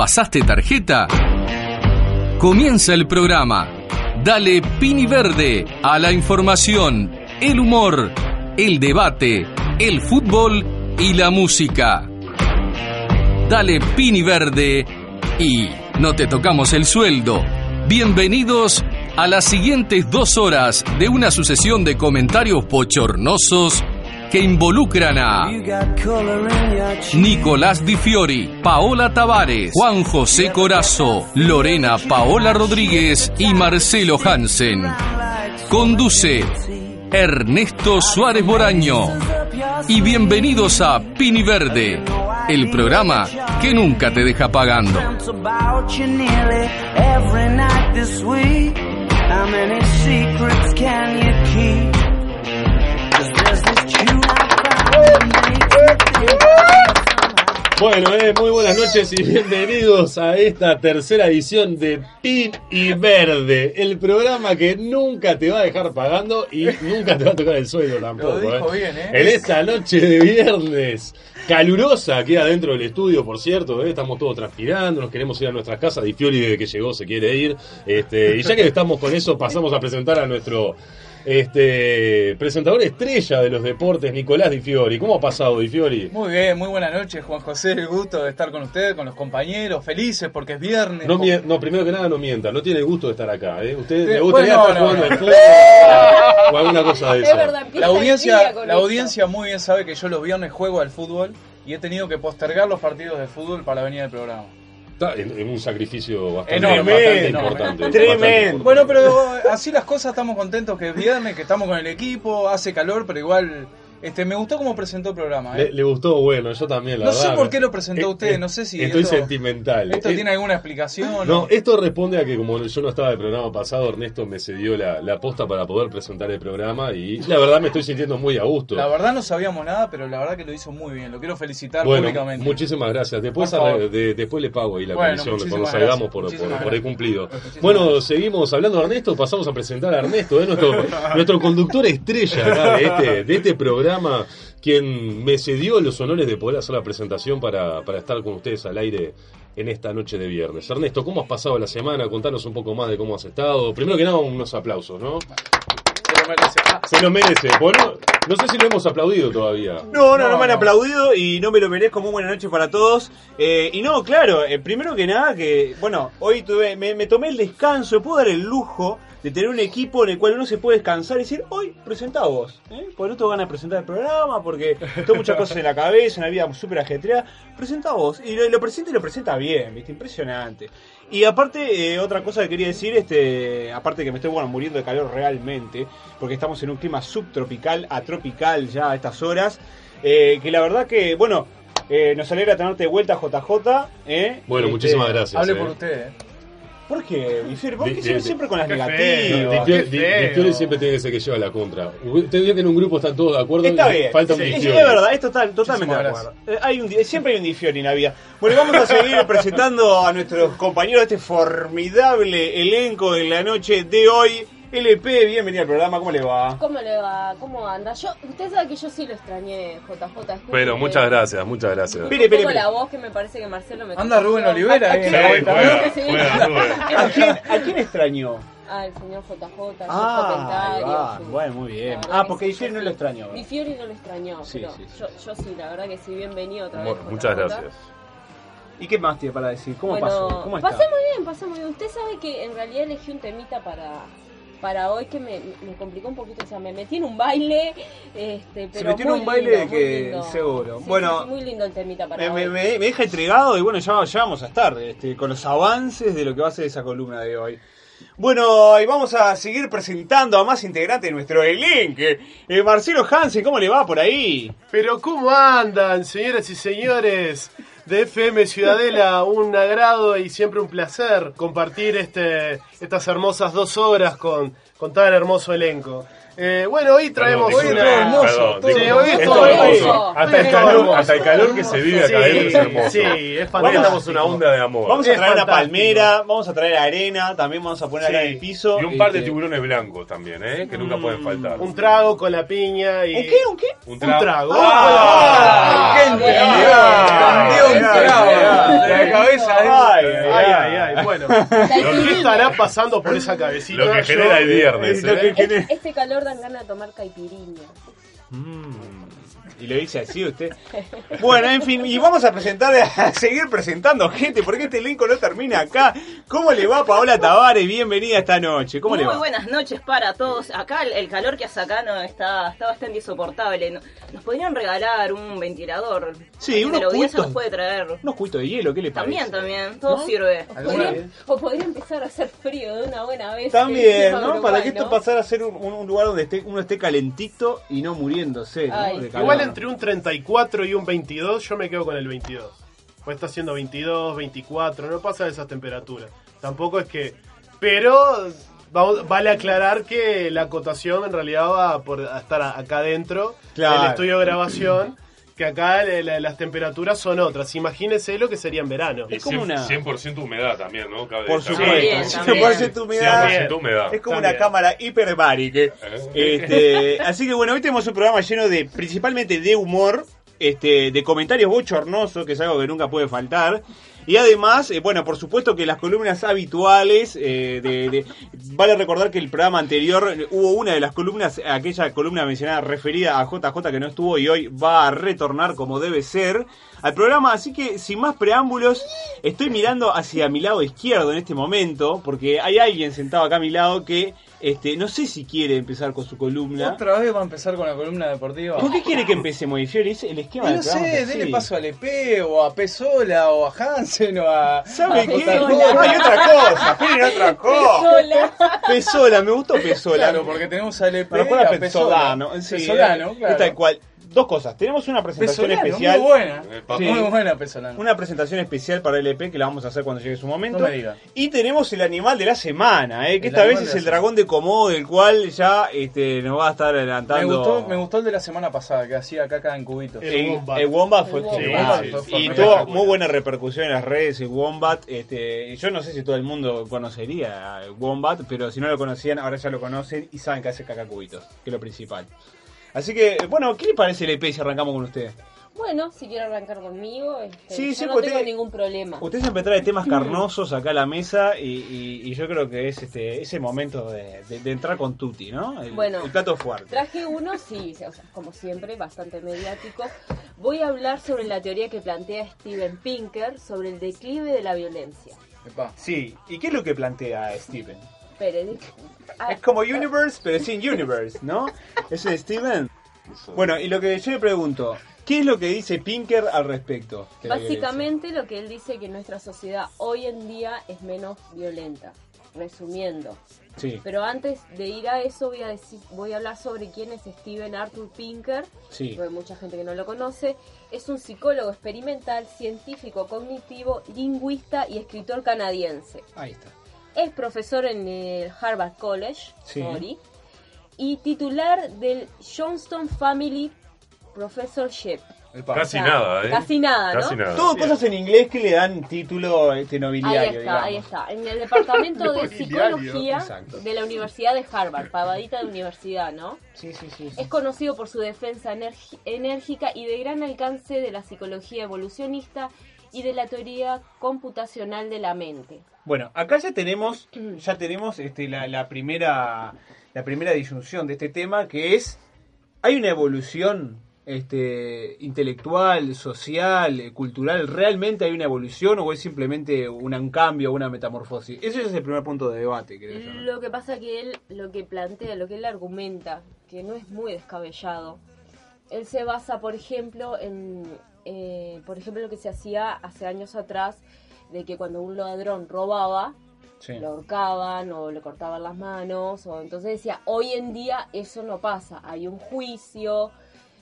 ¿Pasaste tarjeta? Comienza el programa. Dale Pini Verde a la información, el humor, el debate, el fútbol y la música. Dale Pini Verde y no te tocamos el sueldo. Bienvenidos a las siguientes dos horas de una sucesión de comentarios pochornosos que involucran a Nicolás Di Fiori, Paola Tavares, Juan José Corazo, Lorena Paola Rodríguez y Marcelo Hansen. Conduce Ernesto Suárez Boraño. Y bienvenidos a Pini Verde, el programa que nunca te deja pagando. Bueno, eh, muy buenas noches y bienvenidos a esta tercera edición de Pin y Verde, el programa que nunca te va a dejar pagando y nunca te va a tocar el sueldo tampoco. Lo dijo eh. bien, ¿eh? En esta noche de viernes, calurosa aquí adentro del estudio, por cierto, eh, estamos todos transpirando, nos queremos ir a nuestras casas, Di Fiori desde que llegó se quiere ir, este, y ya que estamos con eso pasamos a presentar a nuestro este presentador estrella de los deportes, Nicolás Di Fiori. ¿Cómo ha pasado Di Fiori? Muy bien, muy buenas noches, Juan José. El gusto de estar con ustedes, con los compañeros, felices porque es viernes. No, primero que nada no mienta, no tiene el gusto de estar acá, ¿eh? Usted le gustaría bueno, estar no, jugando no. al fútbol o alguna cosa de Es esa. verdad, empieza La audiencia, la audiencia muy bien sabe que yo los viernes juego al fútbol y he tenido que postergar los partidos de fútbol para venir al programa. Está en, en un sacrificio bastante, Enorme, bastante enorme. importante. Tremendo. bastante importante. Bueno, pero así las cosas, estamos contentos que es viernes, que estamos con el equipo, hace calor, pero igual este me gustó cómo presentó el programa. ¿eh? Le, le gustó, bueno, yo también, la No verdad. sé por qué lo presentó Eh, usted, eh, no sé si Estoy esto- sentimental. ¿Esto Eh, tiene alguna explicación? No, o- esto responde a que como yo no estaba del programa pasado, Ernesto me cedió la, la posta para poder presentar el programa y la verdad me estoy sintiendo muy a gusto. La verdad no sabíamos nada, pero la verdad que lo hizo muy bien. Lo quiero felicitar Bueno, públicamente. muchísimas gracias. Después, de- después le pago ahí la Bueno, comisión cuando salgamos por, por- el cumplido. Muchísimas Bueno, gracias. seguimos hablando de Ernesto, pasamos a presentar a Ernesto, nuestro, nuestro conductor estrella acá de este, de este programa, quien me cedió los honores de poder hacer la presentación para, para estar con ustedes al aire en esta noche de viernes. Ernesto, ¿cómo has pasado la semana? Contanos un poco más de cómo has estado. Primero que nada, unos aplausos, ¿no? Se lo merece. Bueno, no sé si lo hemos aplaudido todavía. No, no, no, No, me han aplaudido y no me lo merezco. Muy buena noche para todos. Eh, y no, claro, eh, primero que nada, que bueno, hoy tuve, me, me tomé el descanso, puedo dar el lujo de tener un equipo en el cual uno se puede descansar y decir, hoy presentá vos. ¿eh? Porque no tengo ganas de presentar el programa, porque tengo muchas cosas en la cabeza, una vida súper ajetreada. Presenta vos. Y lo, lo presenta y lo presenta bien, ¿viste? Impresionante. Y aparte, eh, otra cosa que quería decir, este, aparte que me estoy bueno, muriendo de calor realmente, porque estamos en un clima subtropical a tropical ya a estas horas, eh, que la verdad que, bueno, eh, nos alegra tenerte de vuelta JJ. ¿eh? Bueno, Este, muchísimas gracias. hable eh. por usted. ¿Por qué, Bifier? ¿Por qué siempre, siempre con las negativas? Fiori siempre tiene que ser que lleva la contra. Usted vio que en un grupo están todos de acuerdo. Está bien. Falta un Sí, es, verdad, es total, totalmente de acuerdo. Eh, hay un, di- siempre hay un Difiori en la vida. Bueno, vamos a seguir presentando a nuestros compañeros de este formidable elenco en la noche de hoy. LP, bienvenido al programa, ¿cómo le va? ¿Cómo le va? ¿Cómo anda? Yo, usted sabe que yo sí lo extrañé, JJ. Pero muchas gracias, muchas gracias. Espere, poco espere. la voz que me parece que Marcelo me Anda Rubén Olivera ¿A- a quién- en la Sí, vuelta. juega, Sí. juega, Rubén. ¿A quién, a quién extrañó? Ah, el señor JJ, Ah, sus comentarios. su- bueno, muy bien. verdad Ah, que porque sí, Difiori yo no lo extrañó. Di Fiori no lo extrañó, Sí, pero sí, sí. Yo, yo sí, la verdad que sí, bienvenido otra vez. Mu- Muchas gracias. ¿Y qué más tiene para decir? ¿Cómo bueno, pasó? ¿Cómo está? pasé muy bien, pasé muy bien. Usted sabe que en realidad elegí un temita para para hoy que me, me complicó un poquito, o sea, me metí en un baile, este, pero metió en un baile lindo, que- seguro. Sí, Bueno, sí, muy lindo el temita para Me, hoy. me- me- me deja intrigado y bueno, ya, ya vamos a estar este, con los avances de lo que va a ser esa columna de hoy. Bueno, y vamos a seguir presentando a más integrantes de nuestro elenco. Eh, Marcelo Hansen, ¿cómo le va por ahí? Pero ¿cómo andan, señoras y señores de FM Ciudadela? Un agrado y siempre un placer compartir este, estas hermosas dos horas con, con tan hermoso elenco. Eh, bueno, hoy traemos Hoy es una... todo hermoso, Perdón, Sí, hoy es todo hermoso. Hasta el, calor, hermoso. hasta el calor que se vive acá Sí, adentro es hermoso. Sí, es fantástico. estamos una onda de amor. Vamos a traer una palmera, vamos a traer arena, también vamos a poner acá en el piso. Y un par de tiburones blancos también, ¿eh? Que nunca pueden faltar. Un trago con la piña y... ¿Un qué? ¿Un qué? Un Un trago. trago. ¡Qué entendido! Entendió un trago de la cabeza. ¿eh? Ay, ¿Qué estará pasando por esa cabecita? Lo que genera el viernes. Lo que ¿eh? este calor dan ganas de tomar caipiriña. Mm, Y lo dice así usted. Bueno, en fin, y vamos a presentar, a seguir presentando gente, porque este elenco no termina acá. ¿Cómo le va Paola Tavares? Bienvenida esta noche. ¿Cómo Muy le va? buenas noches para todos. Acá el, el calor que hace acá no está, está bastante insoportable. No- Nos podrían regalar un ventilador. Sí, unos de la audiencia cubitos. nos puede traer. Unos cubitos de hielo, ¿qué le parece? También, también. Todo ¿No? sirve. O podría, vez. o podría empezar a hacer frío de una buena vez. También, en ¿no? Uruguay, Para que esto ¿no? pasara a ser un, lugar donde esté, uno esté calentito y no muriéndose, ¿no? Ay. De calor. Igual entre un 34 y un 22, yo me quedo con el 22. Pues está haciendo 22, 24, no pasa de esas temperaturas. Tampoco es que. Pero vamos- vale aclarar que la acotación en realidad va por a estar acá adentro Claro. del estudio de grabación. Que acá la- la- las temperaturas son otras. Imagínese lo que sería en verano. Y Es como 100%, una- 100% humedad también, ¿no? Cabe Por supuesto, También, sí, por también. tu humedad. 100% humedad. Es como También. una cámara hiperbárica. ¿Eh? Este, así que bueno, hoy tenemos un programa lleno de principalmente de humor, este, de comentarios bochornosos, que es algo que nunca puede faltar. Y además, eh, bueno, por supuesto que las columnas habituales, eh, de, vale recordar que el programa anterior eh, hubo una de las columnas, aquella columna mencionada referida a JJ que no estuvo y hoy va a retornar como debe ser al programa. Así que sin más preámbulos, estoy mirando hacia mi lado izquierdo en este momento, porque hay alguien sentado acá a mi lado que este, no sé si quiere empezar con su columna. Otra vez va a empezar con la columna deportiva. ¿Por qué quiere que empecemos, Fiori? Es el esquema Y del no programa sé, es dele paso al EP o a Pesola o a Hansen o a. ¿Sabe a qué? No, hay otra cosa, Fiori, otra cosa. Sola. Pesola, me gustó Pesola. Claro, porque tenemos al EP Me y recuerda a a Pesolano. Pesola. Sí, Pesolano, es claro. tal cual. Dos cosas. Tenemos una presentación Pesolano, especial. muy buena. Sí. Muy buena Pesolano. Una presentación especial para el EP que la vamos a hacer cuando llegue su momento. No me diga. Y tenemos el animal de la semana, ¿eh? que El esta vez es el dragón de Komodo, del cual ya este, nos va a estar Me adelantando. gustó, me gustó el de la semana pasada, que hacía caca en cubitos. El El, Wombat. el Wombat fue El Wombat. genial. Sí, fue y muy tuvo muy buena repercusión en las redes el Wombat. Este, yo no sé si todo el mundo conocería el Wombat, pero si no lo conocían, ahora ya lo conocen y saben que hace caca cubitos, que es lo principal. Así que, bueno, ¿qué le parece el EP si arrancamos con usted? Bueno, si quiere arrancar conmigo, este, Sí, yo sí, no tengo te- ningún problema. Usted siempre trae temas carnosos acá a la mesa y, y- y yo creo que es este ese momento de, de- de entrar con Tutti, ¿no? El, Bueno. el plato fuerte. Traje uno, sí, o sea, como siempre, bastante mediático. Voy a hablar sobre la teoría que plantea Steven Pinker sobre el declive de la violencia. Epa. Sí, ¿y qué es lo que plantea Steven? Di- ah, Es como Universe, pero sin Universe, ¿no? ¿Ese es Steven? Bueno, y lo que yo le pregunto, ¿qué es lo que dice Pinker al respecto? de Básicamente lo que él dice que nuestra sociedad hoy en día es menos violenta. Resumiendo. Sí, Pero antes de ir a eso voy a decir, voy a hablar sobre quién es Steven Arthur Pinker, sí. porque hay mucha gente que no lo conoce. Es un psicólogo experimental, científico cognitivo, lingüista y escritor canadiense. Ahí está. Es profesor en el Harvard College, Sí. sorry, y titular del Johnston Family Professorship. Epa. Casi O sea, nada, ¿eh? Casi nada, Casi ¿no? nada. Todo cosas en inglés que le dan título este Ahí nobiliario, está, digamos. ahí está. En el departamento de psicología exacto. de la Universidad de Harvard, pavadita de universidad, ¿no? Sí, sí, sí. sí. Es conocido por su defensa enérgica y de gran alcance de la psicología evolucionista y de la teoría computacional de la mente. Bueno, acá ya tenemos, ya tenemos este, la, la primera, la primera disyunción de este tema, que es, hay una evolución este, intelectual, social, eh, cultural, ¿realmente hay una evolución o es simplemente un cambio, una metamorfosis? Ese es el primer punto de debate, creo yo. ¿no? Lo que pasa que él lo que plantea, lo que él argumenta, que no es muy descabellado, él se basa, por ejemplo, en, eh, por ejemplo, lo que se hacía hace años atrás, de que cuando un ladrón robaba, Sí. lo ahorcaban o le cortaban las manos, o entonces decía, hoy en día eso no pasa, hay un juicio,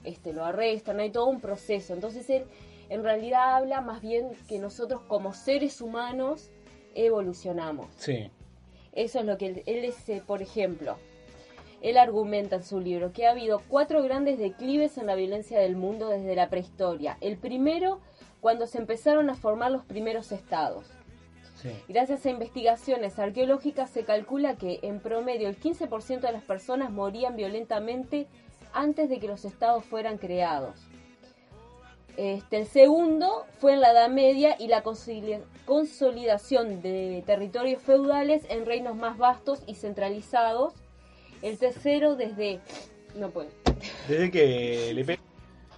este, lo arrestan, hay todo un proceso. Entonces él en realidad habla más bien que nosotros como seres humanos evolucionamos. Sí. Eso es lo que él, él dice, por ejemplo, él argumenta en su libro que ha habido cuatro grandes declives en la violencia del mundo desde la prehistoria. El primero, cuando se empezaron a formar los primeros estados. Sí. Gracias a investigaciones arqueológicas se calcula que en promedio el 15% de las personas morían violentamente antes de que los estados fueran creados. Este, el segundo fue en la Edad Media y la consolidación de territorios feudales en reinos más vastos y centralizados. El tercero desde... No puedo. Desde que le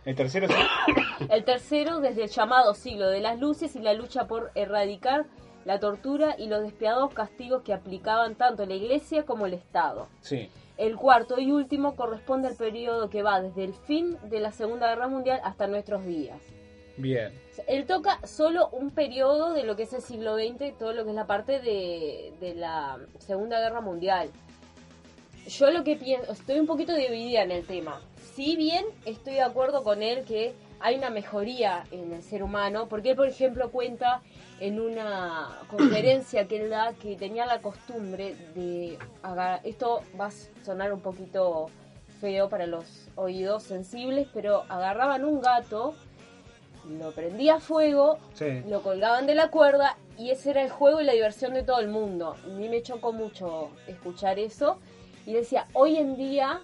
El tercero sí. El tercero desde el llamado siglo de las luces y la lucha por erradicar la tortura y los despiadados castigos que aplicaban tanto la iglesia como el Estado. Sí. El cuarto y último corresponde al periodo que va desde el fin de la Segunda Guerra Mundial hasta nuestros días. Bien. Él toca solo un periodo de lo que es el siglo XX, todo lo que es la parte de, de la Segunda Guerra Mundial. Yo lo que pienso, estoy un poquito dividida en el tema. Si bien estoy de acuerdo con él que hay una mejoría en el ser humano, porque él, por ejemplo, cuenta en una conferencia que él da que tenía la costumbre de agar- esto va a sonar un poquito feo para los oídos sensibles, pero agarraban un gato, lo prendía a fuego, Sí. lo colgaban de la cuerda y ese era el juego y la diversión de todo el mundo. A mí me chocó mucho escuchar eso y decía, hoy en día,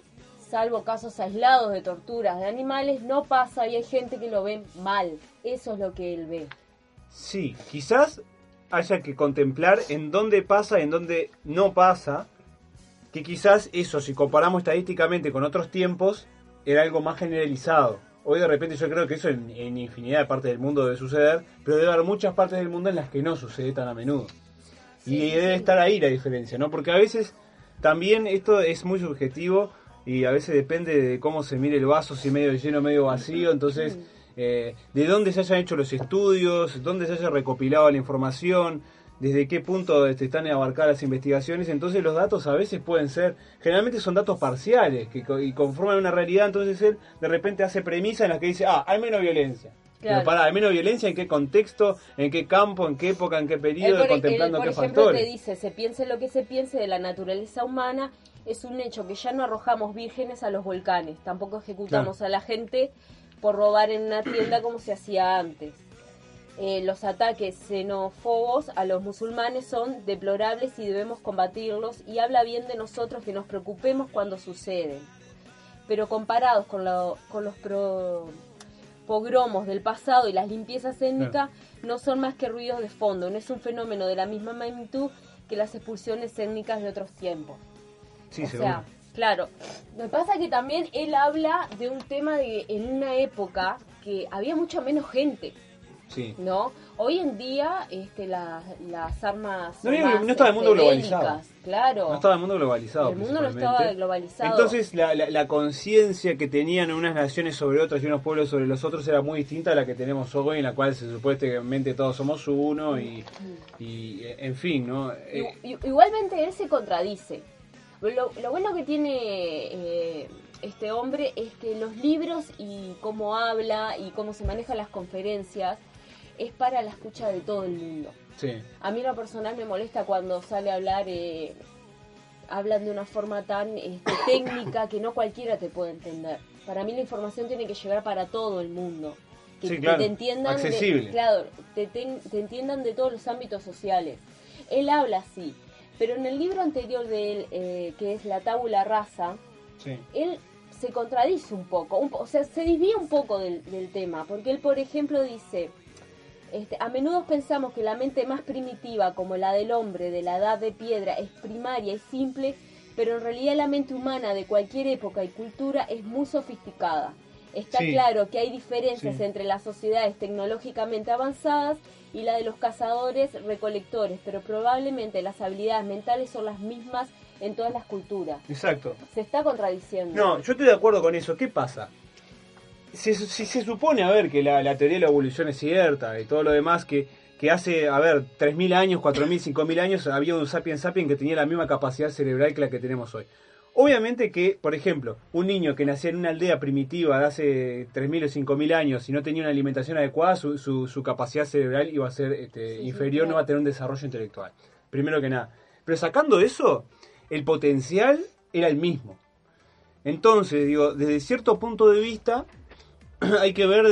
salvo casos aislados de torturas de animales, no pasa y hay gente que lo ve mal. Eso es lo que él ve. Sí, quizás haya que contemplar en dónde pasa y en dónde no pasa. Que quizás eso, si comparamos estadísticamente con otros tiempos, era algo más generalizado. Hoy de repente yo creo que eso en, en infinidad de partes del mundo debe suceder, pero debe haber muchas partes del mundo en las que no sucede tan a menudo. y debe estar ahí la diferencia, ¿no? Porque a veces también esto es muy subjetivo y a veces depende de cómo se mire el vaso, si medio lleno medio vacío, entonces eh, de dónde se hayan hecho los estudios, dónde se haya recopilado la información, desde qué punto este, están abarcadas las investigaciones, entonces los datos a veces pueden ser, generalmente son datos parciales que y conforman una realidad, entonces él de repente hace premisas en las que dice, ah, hay menos violencia. Claro. Pero pará, ¿hay menos violencia en qué contexto, en qué campo, en qué época, en qué Él, periodo, por, él, contemplando por qué ejemplo, factores? te dice, se piense lo que se piense de la naturaleza humana, es un hecho que ya no arrojamos vírgenes a los volcanes, tampoco ejecutamos a la gente por robar en una tienda como se hacía antes. Eh, los ataques xenófobos a los musulmanes son deplorables y debemos combatirlos y habla bien de nosotros que nos preocupemos cuando suceden. Pero comparados con, lo- con los pro- pogromos del pasado y las limpiezas étnicas, no son más que ruidos de fondo, no es un fenómeno de la misma magnitud que las expulsiones étnicas de otros tiempos. Sí, o seguro. sea, claro. Que pasa que también él habla de un tema de en una época que había mucha menos gente, Sí. ¿no? Hoy en día este, las, las armas No no estaba el mundo este, globalizado. Claro. No estaba el mundo globalizado. El mundo no estaba globalizado. Entonces la, la- la conciencia que tenían unas naciones sobre otras y unos pueblos sobre los otros era muy distinta a la que tenemos hoy, en la cual se supuestamente todos somos uno y, y, eh, en fin, ¿no? Eh, Igualmente él se contradice. Lo, lo bueno que tiene eh, este hombre es que los libros y cómo habla y cómo se manejan las conferencias es para la escucha de todo el mundo. sí. A mí lo personal me molesta cuando sale a hablar, eh, hablan de una forma tan este, técnica que no cualquiera te puede entender. Para mí la información tiene que llegar para todo el mundo. Que, Sí, que claro. te entiendan de- Accesible. claro, te, ten- te entiendan de todos los ámbitos sociales. Él habla así, pero en el libro anterior de él, eh, que es La Tábula Rasa, Sí. él se contradice un poco, un po- o sea, se desvía un poco del, del tema, porque él, por ejemplo, dice, este, a menudo pensamos que la mente más primitiva, como la del hombre de la edad de piedra, es primaria y simple, pero en realidad la mente humana de cualquier época y cultura es muy sofisticada. Está Sí. claro que hay diferencias Sí. entre las sociedades tecnológicamente avanzadas y la de los cazadores recolectores, pero probablemente las habilidades mentales son las mismas en todas las culturas. Exacto. Se está contradiciendo. No, yo estoy de acuerdo con eso. ¿Qué pasa? Si, se supone, a ver, que la, la teoría de la evolución es cierta y todo lo demás, que, que hace, a ver, 3.000 años, 4.000, 5.000 años había un sapiens sapiens que tenía la misma capacidad cerebral que la que tenemos hoy. Obviamente que, por ejemplo, un niño que nacía en una aldea primitiva de hace 3.000 o 5.000 años y no tenía una alimentación adecuada, su, su, su capacidad cerebral iba a ser este, Sí, inferior, no va a tener un desarrollo intelectual. Primero que nada. Pero sacando eso, el potencial era el mismo. Entonces, digo, desde cierto punto de vista, hay que ver,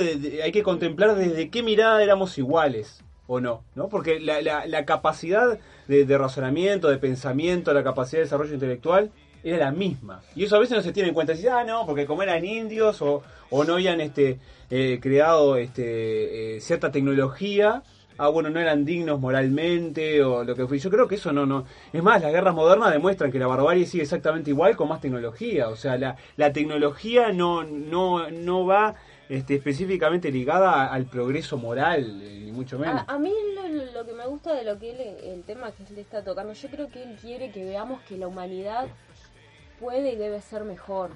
hay que contemplar desde qué mirada éramos iguales o no, ¿no? Porque la, la- la capacidad de, de razonamiento, de pensamiento, la capacidad de desarrollo intelectual era la misma. Y eso a veces no se tiene en cuenta. Ah, no, porque como eran indios o, o no habían este, eh, creado este, eh, cierta tecnología, ah, bueno, no eran dignos moralmente o lo que fue. Yo creo que eso no, no. Es más, las guerras modernas demuestran que la barbarie sigue exactamente igual con más tecnología. O sea, la, la tecnología no, no, no va este, específicamente ligada al progreso moral, eh, ni mucho menos. A, a mí lo, lo que me gusta de lo que él, el tema que él está tocando, yo creo que él quiere que veamos que la humanidad puede y debe ser mejor.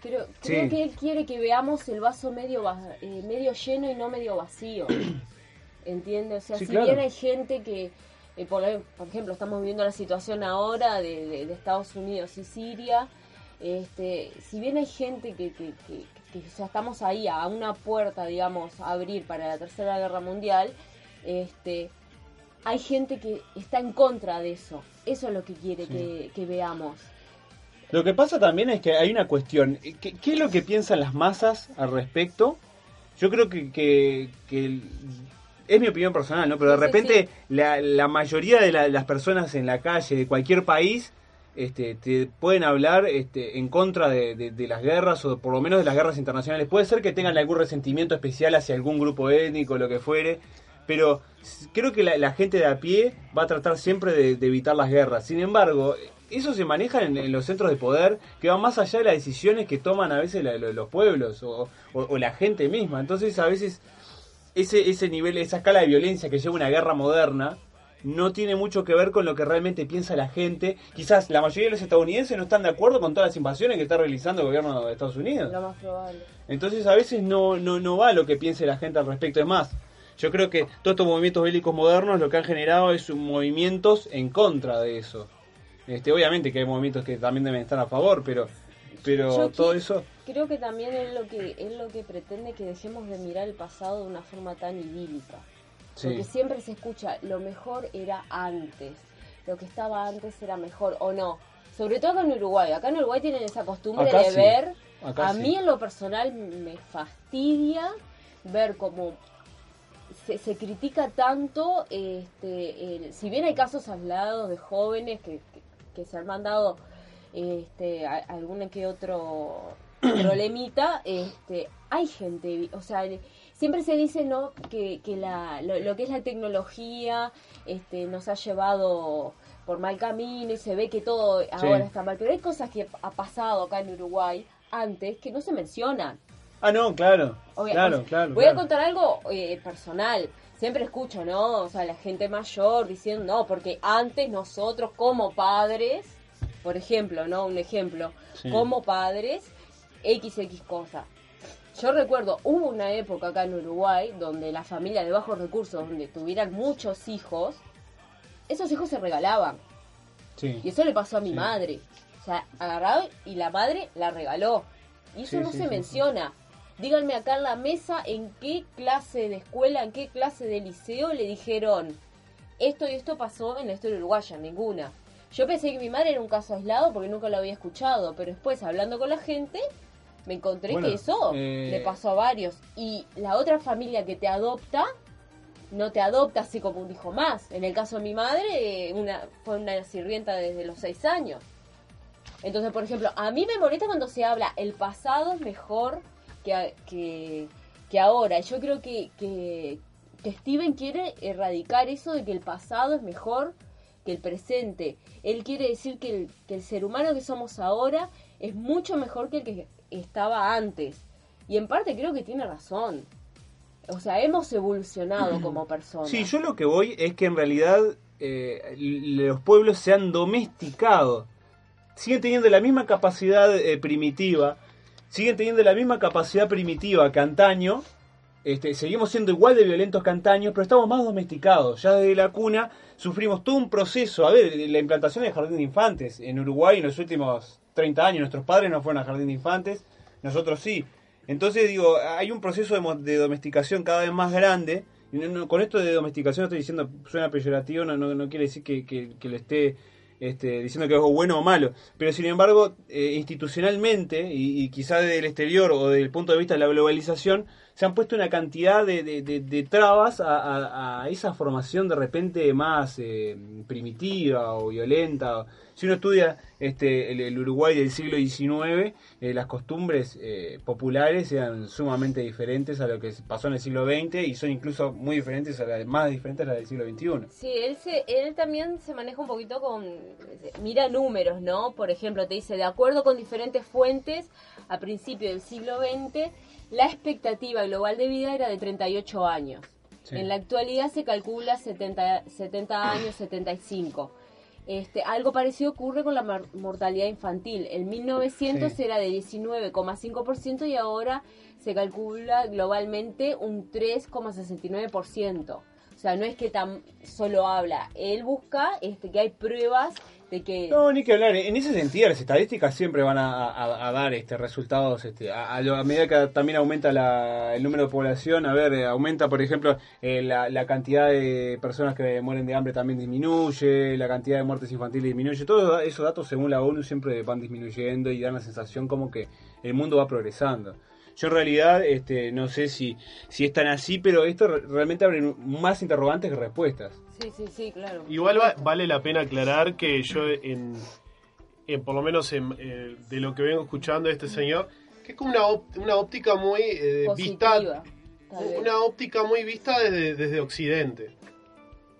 Creo, creo que él quiere que veamos el vaso medio eh, medio lleno y no medio vacío. ¿Entiendes? O sea, Sí, si claro. bien hay gente que, eh, por, por ejemplo, estamos viendo la situación ahora de, de- de Estados Unidos y Siria, este, si bien hay gente que, que, que, estamos ahí a una puerta, digamos, a abrir para la Tercera Guerra Mundial, este, hay gente que está en contra de eso. Eso es lo que quiere que, que veamos. Lo que pasa también es que hay una cuestión. ¿Qué, qué es lo que piensan las masas al respecto? Yo creo que, que- es mi opinión personal, ¿no? Pero de Sí, sí, repente La, la mayoría de la- las personas en la calle de cualquier país este, te pueden hablar este, en contra de, de- de las guerras o por lo menos de las guerras internacionales. Puede ser que tengan algún resentimiento especial hacia algún grupo étnico, lo que fuere, pero creo que la, la gente de a pie va a tratar siempre de, de evitar las guerras. Sin embargo, eso se maneja en, en los centros de poder que van más allá de las decisiones que toman a veces la- lo- los pueblos o, o- o la gente misma. Entonces a veces ese, ese nivel, esa escala de violencia que lleva una guerra moderna no tiene mucho que ver con lo que realmente piensa la gente. Quizás la mayoría de los estadounidenses no están de acuerdo con todas las invasiones que está realizando el gobierno de Estados Unidos. Lo más probable. Entonces a veces no, no, no va lo que piense la gente al respecto. Es más, yo creo que todos estos movimientos bélicos modernos lo que han generado es un- movimientos en contra de eso. Este, obviamente que hay movimientos que también deben estar a favor, pero, pero Yo todo eso... Creo que también es lo que es lo que pretende que dejemos de mirar el pasado de una forma tan idílica. Sí. Porque siempre se escucha, lo mejor era antes, lo que estaba antes era mejor o no. Sobre todo acá en Uruguay. Acá en Uruguay tienen esa costumbre Acá de sí, ver. acá a sí. mí en lo personal me fastidia ver cómo se, se critica tanto, este, el- si bien hay casos aislados de jóvenes que, que- se han mandado este, a- algún que otro problemita, este, hay gente, o sea, siempre se dice no que, que la, lo, lo que es la tecnología este, nos ha llevado por mal camino y se ve que todo ahora está mal, pero hay cosas que ha pasado acá en Uruguay antes que no se mencionan. Ah, no, claro. Claro, claro. Voy a contar algo eh, personal. Siempre escucho, ¿no? O sea, la gente mayor diciendo, no, porque antes nosotros como padres, por ejemplo, ¿no? Un ejemplo, Sí. como padres, XX cosa. Yo recuerdo, hubo una época acá en Uruguay donde las familias de bajos recursos, donde tuvieran muchos hijos, esos hijos se regalaban. Sí. Y eso le pasó a mi Sí. madre. O sea, agarrado y la madre la regaló. Y eso Sí, no se menciona. Díganme acá en la mesa en qué clase de escuela, en qué clase de liceo le dijeron esto y esto pasó en la historia uruguaya, ninguna. Yo pensé que mi madre era un caso aislado porque nunca lo había escuchado, pero después hablando con la gente me encontré Bueno, que eso eh, le pasó a varios. Y la otra familia que te adopta, no te adopta así como un hijo más. En el caso de mi madre, una, fue una sirvienta desde los seis años. Entonces, por ejemplo, a mí me molesta cuando se habla el pasado es mejor que, que, que ahora. Yo creo que, que, que Steven quiere erradicar eso de que el pasado es mejor que el presente. Él quiere decir que el, que el ser humano que somos ahora es mucho mejor que el que estaba antes. Y en parte creo que tiene razón. O sea, hemos evolucionado como personas. Sí, yo lo que voy es que en realidad eh, los pueblos se han domesticado. Siguen teniendo la misma capacidad eh, primitiva, siguen teniendo la misma capacidad primitiva que antaño. Este, seguimos siendo igual de violentos que antaño, pero estamos más domesticados. Ya desde la cuna sufrimos todo un proceso. A ver, la implantación del jardín de infantes en Uruguay en los últimos 30 años, nuestros padres no fueron al jardín de infantes, nosotros sí. Entonces digo, hay un proceso de, domesticación cada vez más grande. Y no- con esto de domesticación estoy diciendo, suena peyorativo, no, no, no quiere decir que, que, que lo esté este, diciendo que es bueno o malo. Pero sin embargo, eh, institucionalmente, y, y quizá desde el exterior o desde el punto de vista de la globalización, se han puesto una cantidad de, de- de- trabas a esa formación de repente más eh, primitiva o violenta. Si uno estudia este, el, el Uruguay del siglo XIX, eh, las costumbres eh, populares eran sumamente diferentes a lo que pasó en el siglo XX y son incluso muy diferentes, a la, más diferentes a las del siglo XXI. Sí, él, se, él también se maneja un poquito con... Mira números, ¿no? Por ejemplo, te dice, de acuerdo con diferentes fuentes, a principios del siglo XX, la expectativa global de vida era de 38 años. Sí. En la actualidad se calcula 70, 70 años, 75. Este, algo parecido ocurre con la mortalidad infantil. En 1900 Sí. era de 19,5% y ahora se calcula globalmente un 3,69%. O sea, no es que tan solo habla, él busca este, que hay pruebas No, ni que hablar. En ese sentido, las estadísticas siempre van a, dar este resultados este, a, a medida que también aumenta la- el número de población. A ver, eh, aumenta, por ejemplo, eh, la, cantidad de personas que mueren de hambre también disminuye, la cantidad de muertes infantiles disminuye. Todos esos datos, según la ONU, siempre van disminuyendo y dan la sensación como que el mundo va progresando. Yo en realidad este, no sé si, si es tan así, pero esto re- realmente abre más interrogantes que respuestas. Sí, sí, sí, claro. Igual va- vale la pena aclarar que yo, en, en- por lo menos en, eh, de lo que vengo escuchando de este señor, que es como una, op- una óptica muy eh, Positiva, vista, una óptica muy vista desde, desde Occidente.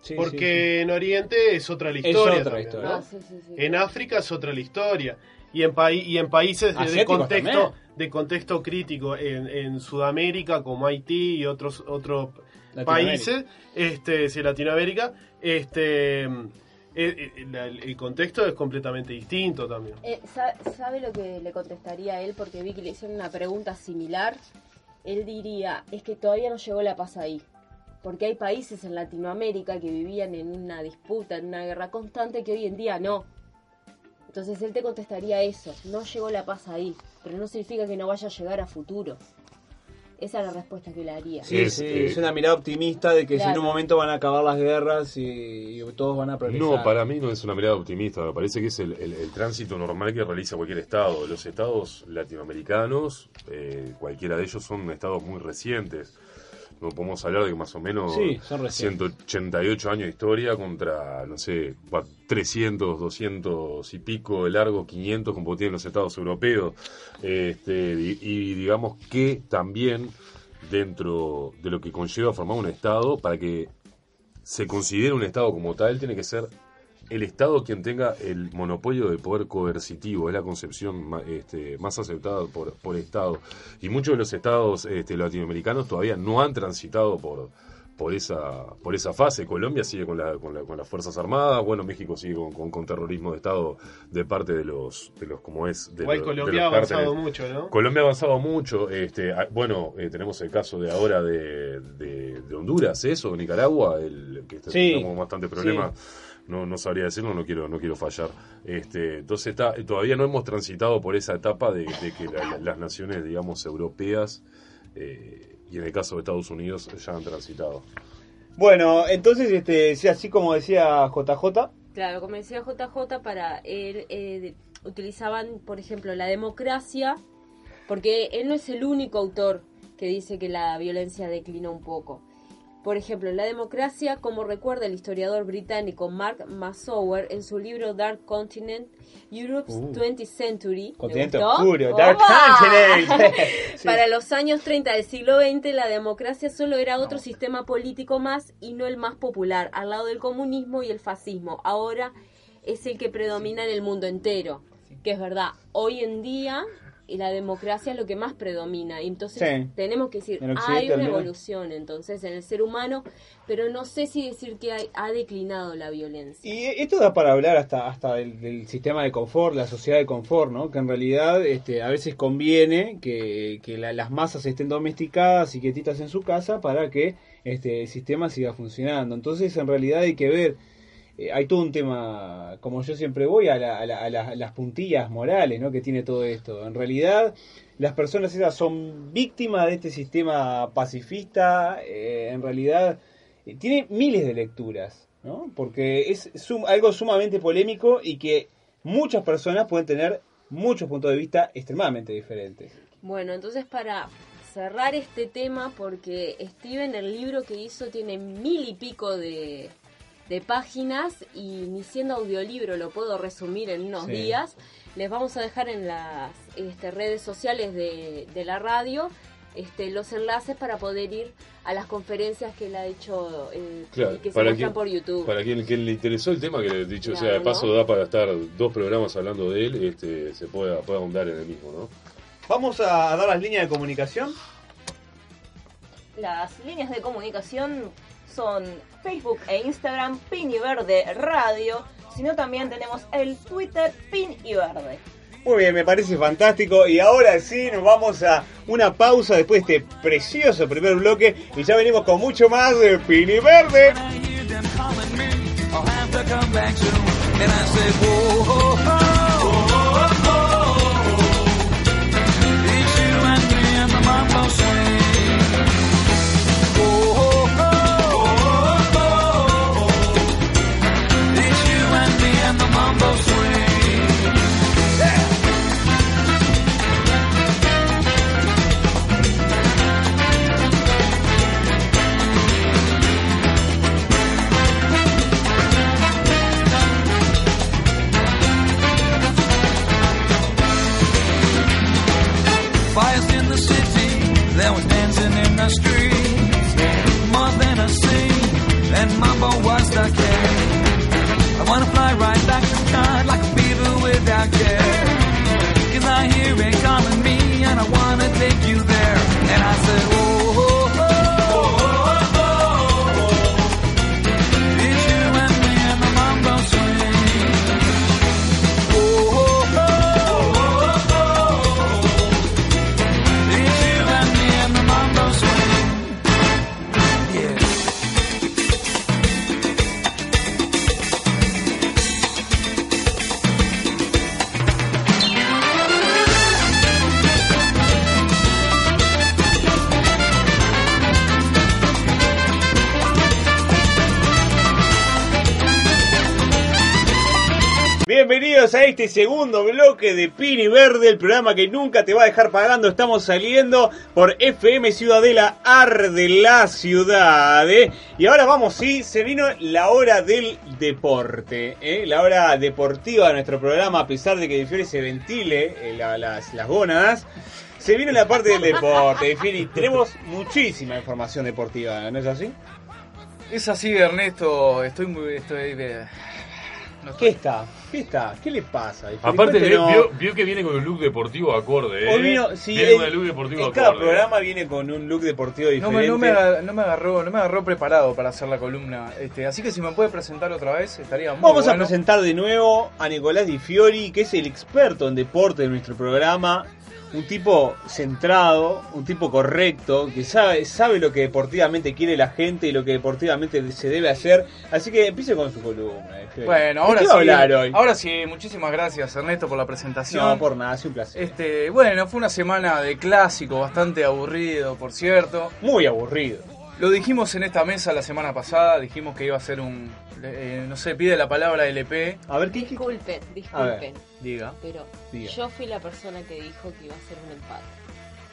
Sí, porque sí, sí. en Oriente es otra la Es historia. otra también, historia. ¿no? Ah, sí, sí, sí. En África es otra la historia. Y en, paí- y en países de- contexto, también. de contexto crítico, en, en Sudamérica como Haití y otros, otros. Países, este, sí, Latinoamérica, este, eh, eh, la- el contexto es completamente distinto también. Eh, sa- ¿Sabe lo que le contestaría a él? Porque vi que le hicieron una pregunta similar. Él diría, es que todavía no llegó la paz ahí. Porque hay países en Latinoamérica que vivían en una disputa, en una guerra constante, que hoy en día no. Entonces él te contestaría eso, no llegó la paz ahí, pero no significa que no vaya a llegar a futuro. Esa es la respuesta que le haría. Sí, Es, sí, eh, es una mirada optimista de que si en un momento van a acabar las guerras y, y todos van a progresar. No, para mí no es una mirada optimista, me parece que es el, el- el tránsito normal que realiza cualquier Estado. Los Estados latinoamericanos, eh, cualquiera de ellos son estados muy recientes. No podemos hablar de que más o menos Sí, son recientes. 188 años de historia contra, no sé, cua- 300, 200 y pico de largo, 500 como tienen los estados europeos. Este, y, y digamos que también dentro de lo que conlleva formar un estado, para que se considere un Estado como tal, tiene que ser el Estado quien tenga el monopolio del poder coercitivo, es la concepción este, más aceptada por, por Estado. Y muchos de los Estados este, latinoamericanos todavía no han transitado por, por, esa, por esa fase. Colombia sigue con, la, con, la- con las Fuerzas Armadas, bueno, México sigue con, con- con terrorismo de Estado de parte de los, de los como es, de, Igual de Colombia ha los avanzado cárteles. mucho, ¿no? Colombia ha avanzado mucho. Este, ah, bueno, eh, tenemos el caso de ahora de, de, de Honduras, eso, Nicaragua, el que está- Sí. tenemos bastante problemas. No, no sabría decirlo, no quiero, no quiero fallar. Este, entonces está, todavía no hemos transitado por esa etapa de, de que la- la- las naciones, digamos, europeas eh, y en el caso de Estados Unidos ya han transitado. Bueno, entonces, este, sí, así como decía JJ, Claro, como decía JJ, para él eh, utilizaban, por ejemplo, la democracia, porque él no es el único autor que dice que la violencia declinó un poco. Por ejemplo, la democracia, como recuerda el historiador británico Mark Masower en su libro Dark Continent, Europe's Uh. 20th Century. ¿le Continente gustó? Oscuro, Dark. Continent. Sí. Para los años 30 del siglo XX, la democracia solo era otro sistema político más y no el más popular, al lado del comunismo y el fascismo. Ahora es el que predomina en el mundo entero, que es verdad. Hoy en día y la democracia es lo que más predomina. Y entonces Sí. tenemos que decir, hay una evolución entonces en el ser humano, pero no sé si decir que hay- ha declinado la violencia. Y esto da para hablar hasta hasta del, del sistema de confort, la sociedad de confort, ¿no? Que en realidad este, a veces conviene que, que la- las masas estén domesticadas y quietitas en su casa para que este, el sistema siga funcionando. Entonces, en realidad hay que ver, eh, hay todo un tema, como yo siempre voy, a, la- a la- a la- a las puntillas morales, ¿no? Que tiene todo esto. En realidad, las personas esas son víctimas de este sistema pacifista, eh, en realidad eh, tiene miles de lecturas, ¿no? Porque es algo sumamente polémico y que muchas personas pueden tener muchos puntos de vista extremadamente diferentes. Bueno, entonces para cerrar este tema, porque Steven, el libro que hizo, tiene mil y pico de, de páginas y ni siendo audiolibro lo puedo resumir en unos Sí. días. Les vamos a dejar en las este, redes sociales de, de la radio este, los enlaces para poder ir a las conferencias que él ha hecho eh, Claro, que se para muestran quien, por YouTube. para quien, quien le interesó el tema, que dicho sea de Claro, paso ¿no? da para estar dos programas hablando de él, este, se pueda, pueda ahondar en el mismo, ¿no? Vamos a dar las líneas de comunicación. Las líneas de comunicación son Facebook e Instagram Pin y Verde Radio, sino también tenemos el Twitter Pin y Verde. Muy bien, me parece fantástico. Y ahora sí, nos vamos a una pausa después de este precioso primer bloque. Y ya venimos con mucho más de Pini Verde. The streets. More than a scene, and mambo was the king. I wanna fly right back to sky like a fever without care. Este segundo bloque de Pini Verde, el programa que nunca te va a dejar pagando. Estamos saliendo por FM Ciudadela Arde la Ciudad. Y ahora vamos, sí, se vino la hora del deporte, ¿eh? la hora deportiva de nuestro programa, a pesar de que de Fiore se ventile eh, la- las, las gónadas. Se vino la parte del deporte, de Fiore, y tenemos muchísima información deportiva, ¿no es así? Es así, Ernesto. Estoy muy. Estoy, eh, no ¿Qué está? ¿Qué está? ¿Qué le pasa? Aparte, vio, Cuéntenos. vio- vio que viene con un look deportivo acorde, ¿eh? Hoy vino, sí, viene con en- el look deportivo en cada acorde. programa viene con un look deportivo diferente. no, me aga- no me agarró, no me agarró preparado para hacer la columna. Este, así que si me puede presentar otra vez, estaría muy Vamos a presentar de nuevo a Nicolás Di Fiori, que es el experto en deporte de nuestro programa. Un tipo centrado, un tipo correcto, que sabe, sabe lo que deportivamente quiere la gente y lo que deportivamente se debe hacer. Así que empiece con su columna. Fiori. Bueno, ¿De ahora sí. hablar hoy? Ahora sí, muchísimas gracias Ernesto por la presentación. No, por nada, ha sido un placer. Este, bueno, fue una semana de clásico, bastante aburrido, por cierto. Muy aburrido. Lo dijimos en esta mesa la semana pasada, dijimos que iba a ser un, eh, no sé, pide la palabra LP. A ver, ¿qué, qué- Disculpen, A ver, disculpen. Diga. Pero Diga. yo fui la persona que dijo que iba a ser un empate.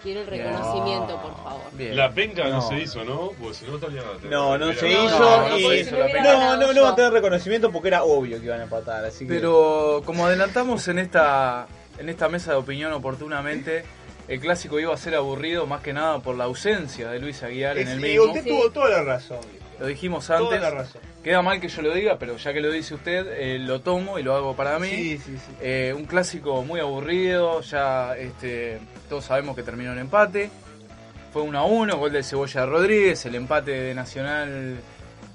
Quiero el reconocimiento, por favor. Bien. La penca no. No. se hizo, ¿no? Porque si no estaría... No, no se No, hizo no, no y se hizo la pena. no, no, no va a tener reconocimiento porque era obvio que iban a empatar, así que Pero como adelantamos en esta, en esta mesa de opinión oportunamente, el clásico iba a ser aburrido más que nada por la ausencia de Luis Aguilar en el y mismo. usted Sí. tuvo toda la razón. Lo dijimos Toda antes. la razón. Queda mal que yo lo diga, pero ya que lo dice usted, eh, lo tomo y lo hago para mí. Sí, sí, sí. Eh, un clásico muy aburrido, ya este, todos sabemos que terminó en empate. Fue 1 a 1, gol de Cebolla Rodríguez, el empate de Nacional.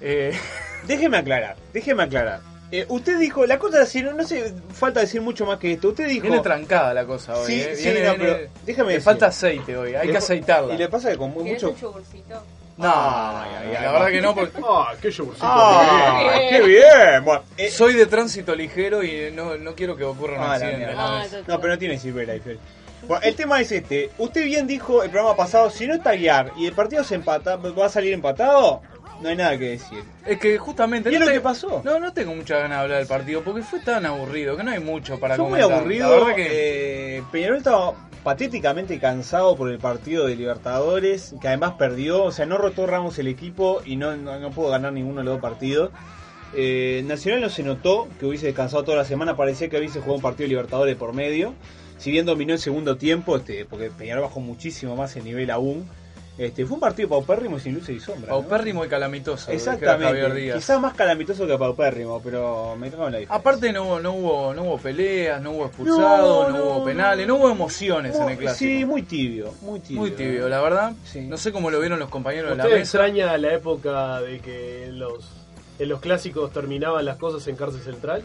eh, Déjeme aclarar, déjeme aclarar. Eh, usted dijo, la cosa es así, no, no sé, falta decir mucho más que esto. Usted dijo. viene trancada la cosa hoy. Sí, eh, sí, viene- no, viene- pero déjame le decir. falta aceite hoy, hay Le- que aceitarla. Y le pasa que con ¿Quieres mucho. No, Ay, ay, ay, la verdad que no, porque Ah, qué yogurcito. ¡Ah! ¡Qué bien! Bueno, eh, soy de tránsito ligero y no, no quiero que ocurra un Ah, accidente. ¿no? Ah, pero no tiene Silvera Fer. Bueno, el tema es este. Usted bien dijo el programa pasado, si no está Guiar y el partido se empata, va a salir empatado, no hay nada que decir. Es que justamente. ¿Y es no lo te- que pasó? No, no tengo muchas ganas de hablar del partido porque fue tan aburrido que no hay mucho para Fue muy comentar. aburrido. La verdad que. eh, Peñarol estaba patéticamente cansado por el partido de Libertadores, que además perdió, o sea, no rotó Ramos el equipo y no, no, pudo ganar ninguno de los dos partidos. eh, Nacional no se notó que hubiese descansado toda la semana, parecía que hubiese jugado un partido de Libertadores por medio. Si bien dominó el segundo tiempo, este, porque Peñarol bajó muchísimo más el nivel aún. Este, fue un partido paupérrimo sin luces y sombra. ¿no? Paupérrimo y calamitoso. Exactamente. Quizás más calamitoso que paupérrimo, pero me cago en la diferencia. Aparte no hubo, no hubo, no hubo peleas, no hubo expulsados, no, No, no, hubo penales, no hubo emociones en el clásico. Sí, muy tibio, muy tibio. Muy tibio, la verdad. Sí. No sé cómo lo vieron los compañeros de la ¿Usted mesa. extraña la época de que los, en los clásicos terminaban las cosas en cárcel central?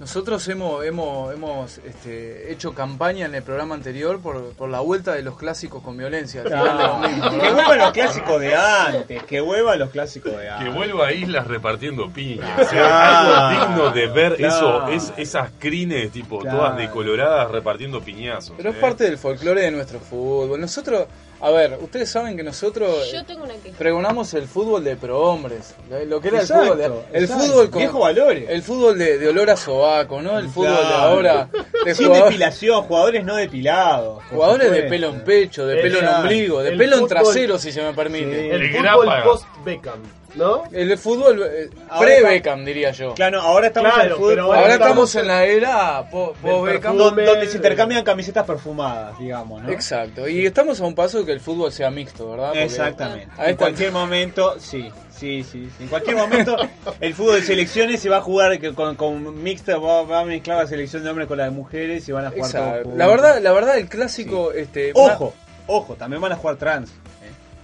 Nosotros hemos, hemos, hemos este, hecho campaña en el programa anterior por, por la vuelta de los clásicos con violencia. Ah, que vuelvan los clásicos de antes, que vuelvan los clásicos de Que antes. vuelva a Islas repartiendo piñas. Claro. O sea, algo digno de ver Claro. eso, es, esas crines tipo Claro. todas decoloradas repartiendo piñazos. Pero es ¿eh? parte del folclore de nuestro fútbol. Nosotros, a ver, ustedes saben que nosotros Yo eh, tengo una queja. pregonamos el fútbol de prohombres. Lo que era Exacto, el fútbol de, el exacto. fútbol con, Viejos valores. El fútbol de, de olor a sobaco, ¿no? El fútbol de ahora. De Sin jugador- depilación, jugadores no depilados. por jugadores de supuesto. pelo en pecho, de pelo en Exacto. ombligo, de El pelo en fútbol- trasero, si se me permite. Sí. El El fútbol Grapa. post-Beckham, ¿no? El fútbol eh, pre-Beckham, diría yo. Claro, ahora estamos Claro, en el fútbol. pero Ahora estamos estamos en la era po- post-Beckham. donde, donde se intercambian camisetas perfumadas, digamos, ¿no? Exacto, y estamos a un paso de que el fútbol sea mixto, ¿verdad? Porque- Exactamente. En está. cualquier momento, sí, sí, sí, sí. En cualquier momento, el fútbol de selecciones se va a jugar que con, con mixta, va, va a mezclar la selección de hombres con la de mujeres y van a jugar todos Exacto. juntos. La verdad, la verdad, el clásico, este, Ojo, ojo, también van a jugar trans. ¿eh?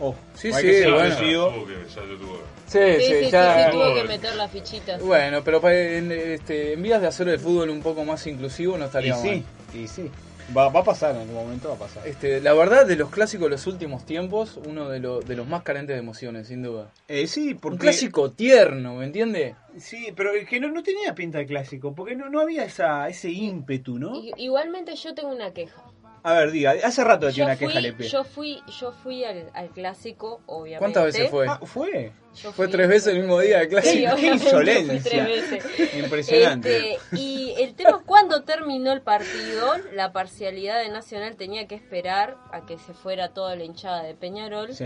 Ojo. Sí, Hay sí, que ser bueno. que- ya lo tuvo. Sí, Sí, sí, ya- sí, tuvo que meter las fichitas. Bueno, pero pa- en, este, en vías de hacer el fútbol un poco más inclusivo no Y estaría mal. sí, y sí. Va, va a pasar en algún momento, va a pasar. Este, la verdad, de los clásicos de los últimos tiempos, uno de, lo- de los más carentes de emociones, sin duda. Eh, sí, porque... Un clásico tierno, ¿me entiende? Sí, pero es que no, no tenía pinta de clásico, porque no, no había esa, ese ímpetu, ¿no? I- Igualmente yo tengo una queja. A ver, diga, hace rato tiene una queja fui, Lepe. yo fui, yo fui al, al clásico, obviamente. ¿Cuántas veces fue? Ah, ¿fue? Yo Fue fui- tres veces el mismo día de Sí, clásico. Qué insolencia. tres veces. Impresionante. Este, y el tema, cuando terminó el partido, la parcialidad de Nacional tenía que esperar a que se fuera toda la hinchada de Peñarol. Sí,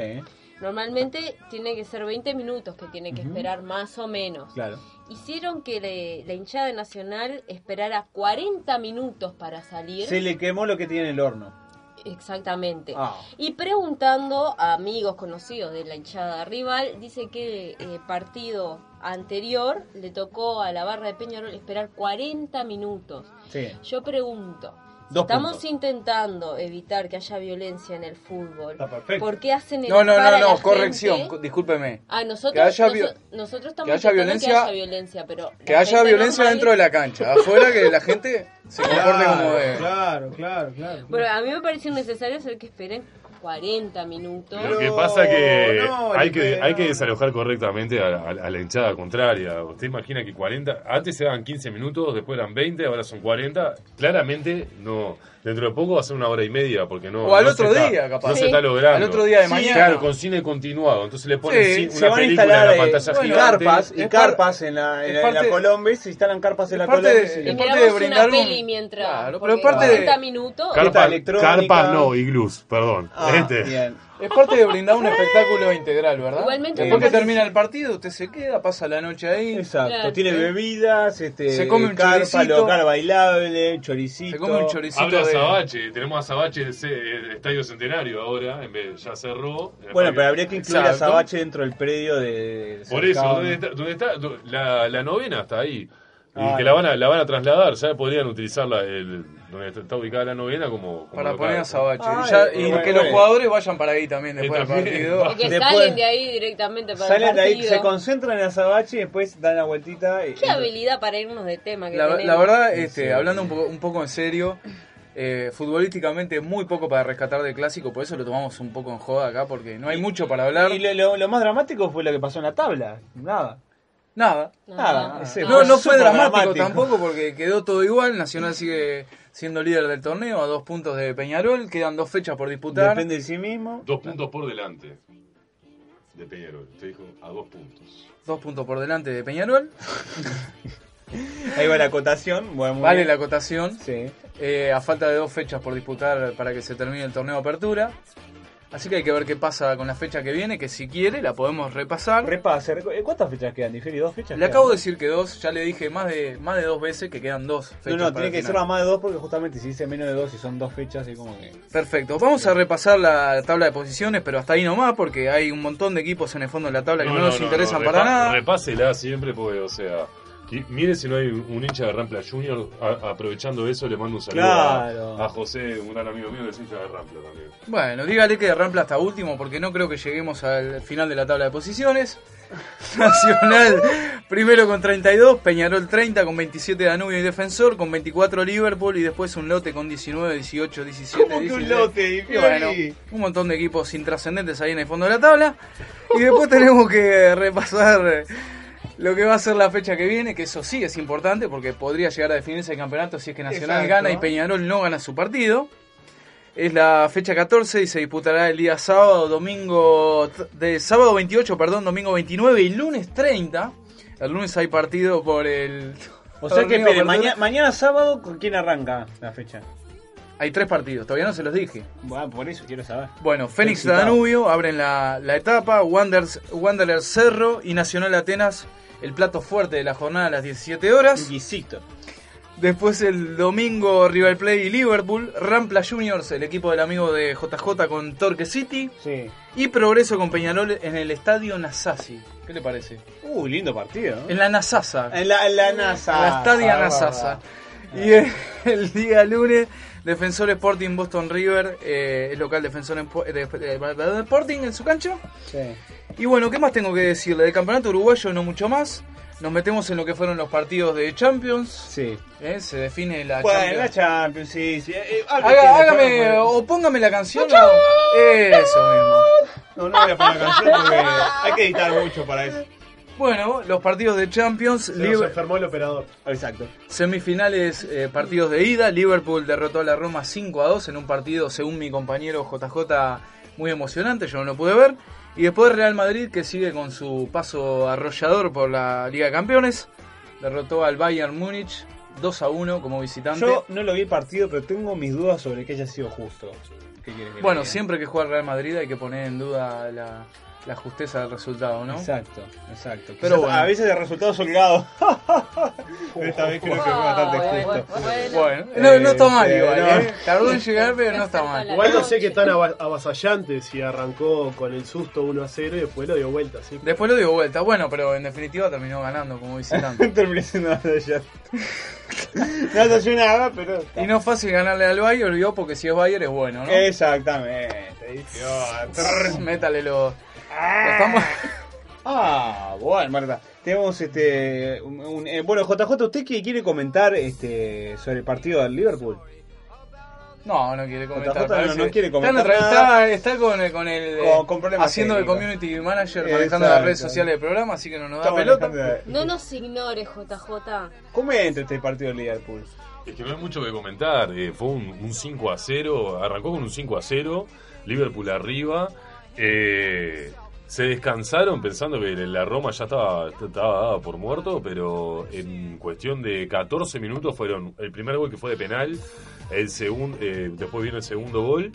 Normalmente tiene que ser 20 minutos que tiene que esperar más o menos. claro. Hicieron que le- la hinchada Nacional esperara 40 minutos para salir. Se le quemó lo que tiene el horno. Exactamente. Ah. Y preguntando a amigos conocidos de la hinchada rival, dice que eh, partido anterior le tocó a la barra de Peñarol esperar 40 minutos. Sí. Yo pregunto, Dos estamos puntos. intentando evitar que haya violencia en el fútbol, Está perfecto. ¿por qué hacen No, no, no, la no, corrección, gente? discúlpeme. Ah, nosotros, Que haya nosotros estamos que haya violencia- que haya violencia, pero Que la haya gente violencia normal- dentro de la cancha. Afuera que la gente se comporte como debe. Claro, claro, claro. Bueno, a mí me pareció necesario hacer que esperen 40 minutos. Lo que pasa que no, hay que hay que desalojar correctamente a, a- a la hinchada contraria. Usted imagina que 40, antes se daban 15 minutos, después eran 20, ahora son 40. Claramente no dentro de poco va a ser una hora y media porque no O al no otro se está- día, capaz. No Sí. se está logrando. Al otro día de Sí, mañana. Claro, con cine continuado. Entonces le ponen Sí, ci- se una van a película en instalar la eh, pantalla bueno, gigante. carpas y carpas en la, en, la- en la parte- Colombia, se instalan carpas en la parte Colombia. es Y parte de brindar una un- peli mientras. Claro, pero es parte de- 40 minutos. Carpa Carpas, carpas no, iglús, perdón. Ah, Este. bien. Es parte de brindar un espectáculo integral, ¿verdad? Igualmente Después que termina el partido, usted se queda, pasa la noche ahí. Exacto, Claro. tiene bebidas, este, Se come un carpa, choricito. local bailable, choricito. Se come un choricito Habla de... Sabache, tenemos a Sabache el Estadio Centenario ahora, en vez ya cerró. Bueno, pero habría que incluir a Exacto. Sabache dentro del predio de... Por eso. ¿dónde está? dónde está? Do- La, la novena está ahí. Y Ah, que la van, a, la van a trasladar, ya podrían utilizarla el, donde está- ubicada la novena como, como Para local. poner a Sabache. Y ya- y bueno, que los jugadores vayan para ahí también después del partido. Y que Después- salen de ahí directamente para Salen el de ahí, se concentran en a Sabache y después dan la vueltita. y- Qué habilidad para irnos de tema que La, verdad, este, Sí. hablando un poco, un poco en serio, eh, futbolísticamente muy poco para rescatar del clásico, por eso lo tomamos un poco en joda acá, porque no hay mucho para hablar. Y lo, lo- lo más dramático fue lo que pasó en la tabla. Nada. Nada. Nada. No, no fue dramático, tampoco porque quedó todo igual. Nacional sigue siendo líder del torneo a dos puntos de Peñarol. Quedan dos fechas por disputar. Depende de sí mismo. Dos puntos por delante de Peñarol. Usted dijo a dos puntos. Dos puntos por delante de Peñarol. Ahí va la acotación. Bueno, Vale bien. la acotación. Sí. Eh, a falta de dos fechas por disputar para que se termine el torneo de apertura. Así que hay que ver qué pasa con la fecha que viene, que si quiere la podemos repasar. Repase, eh, ¿cuántas fechas quedan? ¿Diferi? ¿Dos fechas? Le quedan? acabo de decir que dos, ya le dije más de más de dos veces que quedan dos No, fechas. no, para tiene que ser a más de dos porque justamente si dice menos de dos y son dos fechas, es como que. Perfecto, vamos a repasar la tabla de posiciones, pero hasta ahí nomás, porque hay un montón de equipos en el fondo de la tabla que no, nos interesan para repa- nada. Repásela siempre, porque, o sea, qui- mire si no hay un hincha de Rampla Junior. a- aprovechando eso, le mando un saludo Claro. a, a José, un gran amigo mío que es hincha de Rampla también. Bueno, dígale que Rampla hasta último, porque no creo que lleguemos al final de la tabla de posiciones. Nacional primero con 32, Peñarol 30 con 27 Danubio y Defensor, con 24 Liverpool y después un lote con 19, 18, 17, ¿Cómo que un 16. lote, Y bueno, un montón de equipos intrascendentes ahí en el fondo de la tabla. Y después tenemos que repasar lo que va a ser la fecha que viene, que eso sí es importante porque podría llegar a definirse el campeonato si es que Nacional Exacto. gana y Peñarol no gana su partido. Es la fecha 14 y se disputará el día sábado, domingo, de sábado 28, perdón, domingo 29 y lunes 30. El lunes hay partido por el... O sea que, espere, mañana, sábado, ¿con quién arranca la fecha? Hay tres partidos, todavía no se los dije. Bueno, por eso quiero saber. Bueno, Fénix de excitado. Danubio abren la, la etapa, Wanderers, Wanderers Cerro y Nacional Atenas, el plato fuerte de la jornada a las 17 horas. Guisito. Después el domingo River Plate y Liverpool, Rampla Juniors, el equipo del amigo de JJ con Torque City Sí. y Progreso con Peñarol en el estadio Nasasi. ¿Qué le parece? Uh, lindo partido. ¿no? En la Nasasa. En la, en la NASA. En la Estadia Ah, Nasasa. Y el, el día lunes, Defensor Sporting Boston River, eh, el local Defensor en, de- de- de- Sporting en su cancha. Sí. Y bueno, ¿qué más tengo que decirle? Del campeonato uruguayo no mucho más. Nos metemos en lo que fueron los partidos de Champions. Sí. ¿eh? Se define la Bueno, Champions. la Champions, sí, sí. Eh, Haga- tiene, hágame o póngame la canción. o- Eso mismo. No, no voy a poner la canción porque hay que editar mucho para eso. Bueno, los partidos de Champions. Se nos enfermó el operador. Exacto. Semifinales, eh, partidos de ida. Liverpool derrotó a la Roma 5 a 2 en un partido, según mi compañero JJ, muy emocionante. Yo no lo pude ver. Y después Real Madrid, que sigue con su paso arrollador por la Liga de Campeones. Derrotó al Bayern Múnich 2 a 1 como visitante. Yo no lo vi partido, pero tengo mis dudas sobre que haya sido justo. ¿Qué quieres que te Bueno, siempre que juega el Real Madrid hay que poner en duda la, la justeza del resultado, ¿no? Exacto, exacto. Pero Quizás bueno. A veces el resultado es holgado. Esta vez creo que fue bastante Bueno, justo. bueno. Bueno, no, no está mal Este, igual, no. ¿eh? Tardó en llegar, pero no está mal. Igual no sé qué tan ava- avasallante si arrancó con el susto 1 a 0 y después lo dio vuelta, ¿sí? Después lo dio vuelta, bueno, pero en definitiva terminó ganando como visitante. Terminé siendo ellas. No nada, pero. Y no es fácil ganarle al Bayern, ¿vio? Porque si es Bayern es bueno, ¿no? Exactamente. Métale los... estamos- Ah, bueno, Marta. Tenemos este. un- un- eh, bueno, JJ, ¿usted qué quiere comentar este sobre el partido del Liverpool? No, no quiere comentar. JJ no- no quiere Está en comentar nada. Está, está con, el- con el... Con- eh, con problemas haciendo técnicos. community manager, manejando Exacto. las redes sociales del programa, así que no nos da Estamos pelota. manejando- No nos ignore, JJ. Comenta este partido del Liverpool. Es que no hay mucho que comentar. eh, fue un, un 5 a 0. Arrancó con un 5 a 0. Liverpool arriba. eh, se descansaron pensando que la Roma ya estaba, estaba dada por muerto. Pero en cuestión de 14 minutos fueron el primer gol que fue de penal. El segundo, eh, después vino el segundo gol.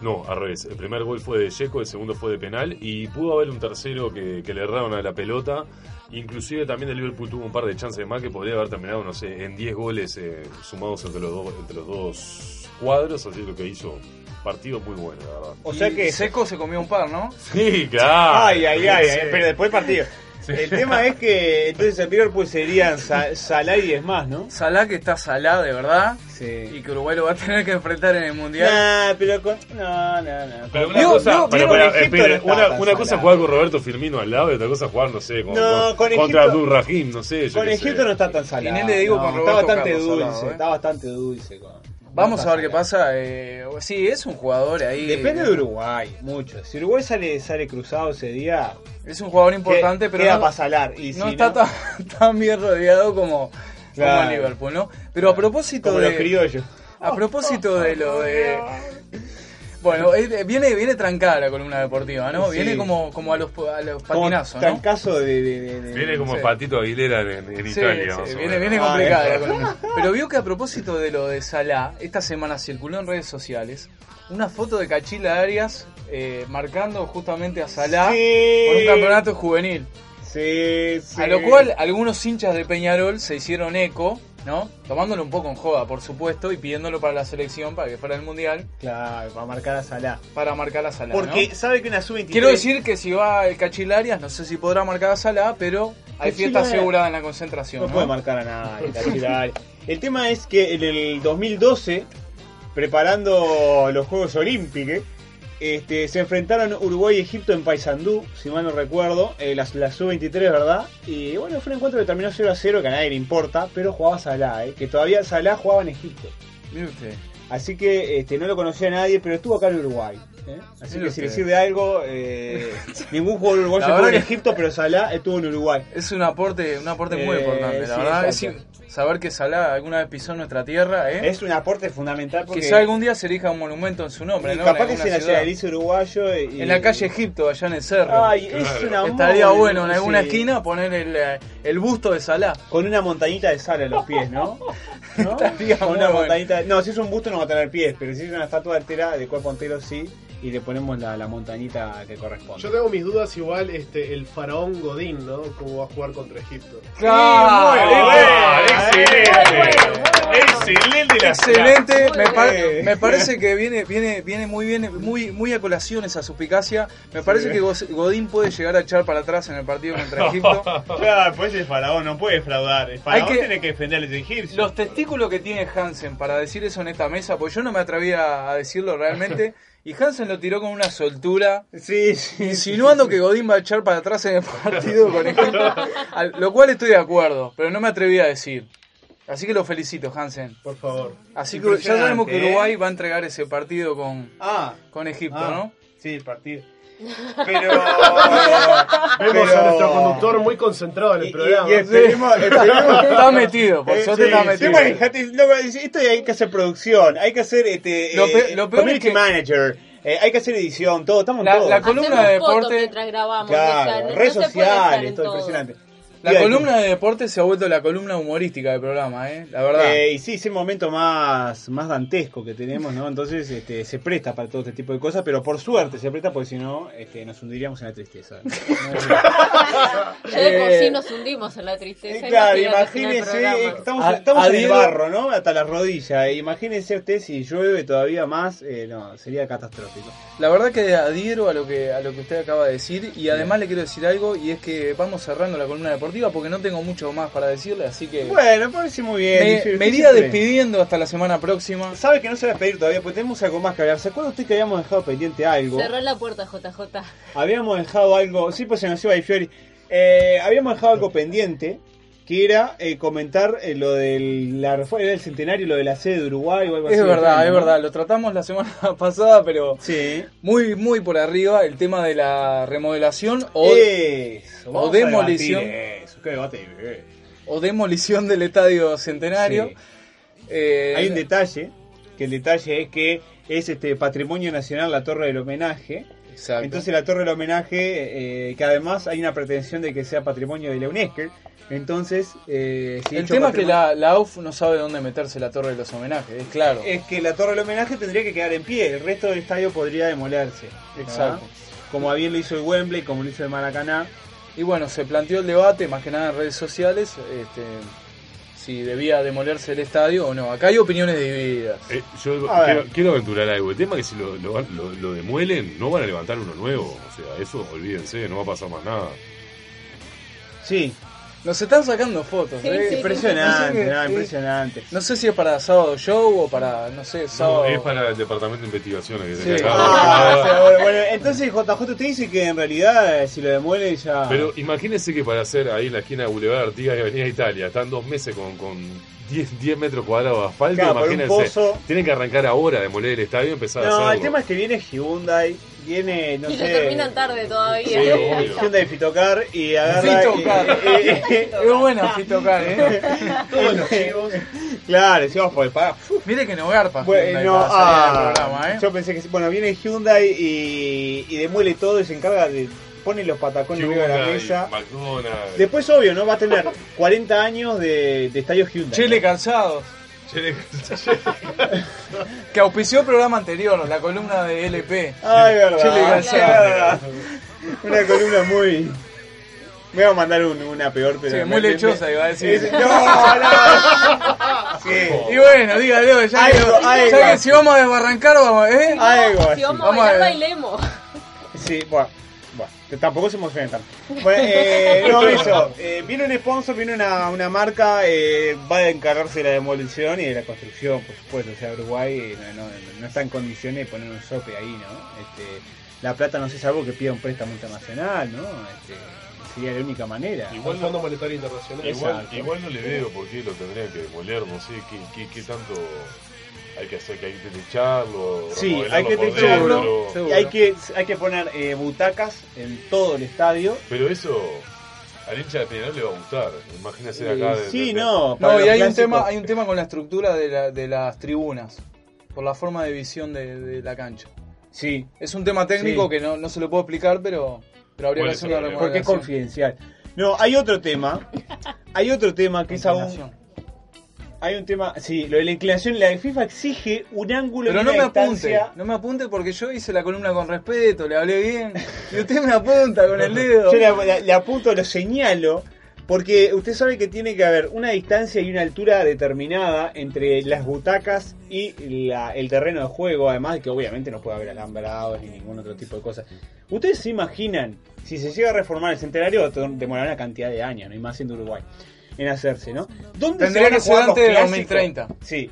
No, al revés. El primer gol fue de Checo, el segundo fue de penal. Y pudo haber un tercero que, que le erraron a la pelota. Inclusive también el Liverpool tuvo un par de chances más que podría haber terminado, no sé, en 10 goles eh, sumados entre los, dos, entre los dos cuadros. Así lo que hizo, partido muy bueno, la verdad. O sea Y que. Seco se comió un par, ¿no? Sí, claro. Ay, ay, ay, pero después del partido. El tema es que entonces el Liverpool serían Sa- Salah y 10 más, ¿no? Salah que está Salah de verdad y Sí. que Uruguay lo va a tener que enfrentar en el Mundial. Nah, pero con. No, no, no. Pero una Digo, cosa, digo, espere, no estaba una, cosa es jugar con Roberto Firmino al lado y otra cosa es jugar, no sé, con, No, con contra Egipto- Abdul Rahim, no sé. yo Con Egipto sé. no está tan salado. Y le digo no, con Está Roberto bastante Carlos dulce, salado, ¿eh? está bastante dulce. con- Vamos a ver qué pasa. eh, sí, es un jugador ahí. Depende de Uruguay, mucho. Si Uruguay sale, sale cruzado ese día, Es un jugador importante, que- pero queda no, para salar. Y no si está tan, tan bien rodeado como, Claro. como Liverpool, ¿no? Pero a propósito como de. los criollos. A propósito de lo de. Bueno, eh, viene, viene trancada la columna deportiva, ¿no? Sí. Viene como, como a los, a los Como patinazos, ¿no? trancazo de, de, de- de- Viene como Sí. Patito Aguilera en, en Sí, Italia. viene, viene Ah, complicada eh. la columna. Pero vio que a propósito de lo de Salah, esta semana circuló en redes sociales una foto de Cachila Arias eh, marcando justamente a Salah Sí. con un campeonato juvenil. Sí, sí. A lo cual algunos hinchas de Peñarol se hicieron eco, ¿no? Tomándolo un poco en joda, por supuesto, y pidiéndolo para la selección, para que fuera el Mundial, Claro, para marcar a Salah. para marcar a Salah, Porque ¿no? sabe que una sub-23... Quiero decir que si va el Cachil Arias, no sé si podrá marcar a Salah, pero hay fiesta asegurada en la concentración, No ¿no? puede marcar a nadie, Cachila. El tema es que en el 2012, preparando los Juegos Olímpicos, este, se enfrentaron Uruguay y Egipto en Paysandú, si mal no recuerdo, eh, la, la sub-23, ¿verdad? Y bueno, fue un encuentro que terminó 0 a 0, que a nadie le importa, pero jugaba Salah, eh, que todavía Salah jugaba en Egipto. Mire usted. Así que este, no lo conocía nadie, pero estuvo acá en Uruguay. ¿eh? Así que si le sirve algo, eh, ningún jugador uruguayo estuvo en Egipto, pero Salah estuvo en Uruguay. Es un aporte, un aporte muy Eh, importante, la verdad. Es saber que Salah alguna vez pisó nuestra tierra, ¿eh? Es un aporte fundamental porque Quizá algún día se elija un monumento en su nombre, y ¿no? capaz que se nacionalice uruguayo. Y, En la calle Egipto, allá en el cerro. Ay, es una Estaría bueno en alguna sí. esquina poner el, eh, el busto de Salah. Con una montañita de sal en los pies, ¿no? ¿No? Estaría Con una bueno. montañita. No, si es un busto no va a tener pies, pero si es una estatua entera de cuerpo entero sí. Y le ponemos la, la montañita que corresponde. Yo tengo mis dudas igual, este, el faraón Godín, ¿no? ¿Cómo va a jugar contra Egipto? ¡Claro! Muy excelente. Excelente la Excelente, me, pa- bien. me parece que viene, viene, viene muy bien, muy, muy a colación esa suspicacia. Me parece que Godín puede llegar a echar para atrás en el partido contra Egipto. Claro, pues el faraón no puede defraudar. El faraón que- tiene que defender a los egipcios. Los testículos que tiene Hansen para decir eso en esta mesa, pues yo no me atrevía a decirlo realmente, y Hansen lo tiró con una soltura, Sí, sí. insinuando que Godín va a echar para atrás en el partido con Egipto, al- lo cual estoy de acuerdo, pero no me atreví a decir. Así que lo felicito, Hansen. Por favor. Así que ya sabemos que Impresionante, ¿eh? Uruguay va a entregar ese partido con, Ah, con Egipto, ah, ¿no? Sí, el partido. Pero. Vemos pero- a nuestro conductor muy concentrado en el Y- y- programa. y esperemos- esperemos- Está metido, por Eh, suerte sí, está sí, metido. loco, esto hay que hacer producción, hay que hacer este, Lo eh, pe- lo peor community es que- manager, eh, hay que hacer edición, todo, estamos La- todos. la columna de Hacemos fotos deporte- mientras grabamos. claro, o sea, no- redes sociales, en todo todo. impresionante. La columna de deporte se ha vuelto la columna humorística del programa, ¿eh? La verdad. Eh, y sí, es el momento más, más dantesco que tenemos, ¿no? Entonces este, se presta para todo este tipo de cosas, pero por suerte se presta porque si no este, nos hundiríamos en la tristeza. Ya de por Eh, sí nos hundimos en la tristeza. Eh, claro, imagínense, eh, estamos, A- estamos en el adhiero- barro, ¿no? Hasta las rodillas. eh, Imagínense usted si llueve todavía más, eh, no, sería catastrófico. La verdad que adhiero a lo que a lo que usted acaba de decir y además le quiero decir algo y es que vamos cerrando la columna deportiva porque no tengo mucho más para decirle, así que Bueno, parece muy bien. me, iría siempre- despidiendo hasta la semana próxima. Sabe que no se va a despedir todavía, porque tenemos algo más que hablar. ¿Se acuerda usted que habíamos dejado pendiente algo? Cerró la puerta, JJ. Habíamos dejado algo, sí, pues se nos iba Di Fiori. Eh, habíamos dejado algo pendiente, que era eh, comentar eh, lo del la reforma del centenario, lo de la sede de Uruguay o algo así. Es verdad, ¿no? es verdad, lo tratamos la semana pasada, pero Sí. muy muy por arriba el tema de la remodelación o, Eso, o demolición. debatir Eso, qué debate. eh. o demolición del estadio centenario. Sí. Eh, Hay un detalle, que el detalle es que es este patrimonio nacional la torre del homenaje. Exacto. Entonces la torre del homenaje, eh, que además hay una pretensión de que sea patrimonio de la UNESCO. Entonces, eh, si el tema es que la, la AUF no sabe dónde meterse la torre de los homenajes, es claro. es que la torre del homenaje tendría que quedar en pie, el resto del estadio podría demolerse. Exacto. ¿verdad? Como bien lo hizo el Wembley, como lo hizo el Maracaná. Y bueno, se planteó el debate, más que nada en redes sociales, este, si debía demolerse el estadio o no. Acá hay opiniones divididas. Eh, yo A quiero, quiero aventurar algo. El tema es que si lo, lo- lo demuelen, no van a levantar uno nuevo. O sea, eso olvídense, no va a pasar más nada. Sí, Nos están sacando fotos, Sí, ¿eh? sí, impresionante, No sé, no, qué- impresionante. no sé si es para sábado show o para, no sé, No, sábado. es para el departamento de investigaciones que Sí. tenía acá. Ah, pero bueno, bueno, entonces JJ usted dice que en realidad eh, si lo demuelen ya... Pero imagínense que para hacer ahí en la esquina de Boulevard Artigas y Avenida Italia, están dos meses con, con 10, 10 metros cuadrados de asfalto. Claro, por un imagínense. pozo. Tienen que arrancar ahora, demoler el estadio y empezar a No, hacerlo. el tema es que viene Hyundai, viene, no y sé... lo terminan tarde todavía. Sí, obvio. Hyundai Fitocar y agarra... Fitocar. y- y- Es buena Fito Car, ¿eh? Todos los chivos. Claro, decíamos por el pagar. Mire que no garpa Bueno, no, ah, programa, ¿eh? Yo pensé que. Bueno, viene Hyundai y, y demuele todo y se encarga de. pone los patacones arriba de la mesa. McDonald's. Después, obvio, ¿no? Va a tener 40 años de, de estadio Hyundai. Chile Calzados, Chile- que auspició el programa anterior, la columna de LP. Ay, verdad. Chile verdad. Una columna muy. Me voy a mandar un- una peor, pero. Sí, muy me- lechosa, me- iba a decir. Es- No, no. Sí. Y bueno, dígalo, ya, que, ya que si vamos a desbarrancar, vamos, ¿eh? Algo. Si vamos, Vamos a bailar, bailemos. Sí, bueno, tampoco se emocionen tanto. Bueno, eh, no, eso, eh, viene un sponsor, viene una, una marca, eh, va a encargarse de la demolición y de la construcción, por supuesto. O sea, Uruguay eh, no, no- no está en condiciones de poner un sope ahí, ¿no? Este, la plata no sé, salvo que pida un préstamo internacional, ¿no? Este, sería la única manera. Igual el Fondo Monetario Internacional. Igual, igual no le veo por qué lo tendrían que demoler, no sé qué, qué, qué tanto hay que hacer, que hay que techarlo, Sí, hay que techarlo. Y hay que, hay que poner eh, butacas en todo el estadio. Pero eso al hincha de Peñarol le va a gustar. Imagínese Eh, acá. de- sí, de- no. No, y hay un, tema, hay un tema con la estructura de, la- de las tribunas, por la forma de visión de, de la cancha. Sí, Es un tema técnico Sí. que no, no se lo puedo explicar, pero, pero habría ¿Cuál que hacer una porque es confidencial. No, hay otro tema. Hay otro tema que es aún. Hay un tema. Sí, lo de la inclinación. La FIFA exige un ángulo Pero y no una me apunte, no me apunte porque yo hice la columna con respeto, le hablé bien, y usted me apunta con el dedo. Yo le, apunto, lo señalo. Porque usted sabe que tiene que haber una distancia y una altura determinada entre las butacas y la- el terreno de juego, además de que obviamente no puede haber alambrados ni ningún otro tipo de cosas. ¿Ustedes se imaginan, si se llega a reformar el centenario, demorará una cantidad de años, no hay más siendo Uruguay, en hacerse, ¿no? ¿Dónde Tendría van a que ser jugar los antes de clásicos? 2030. Sí,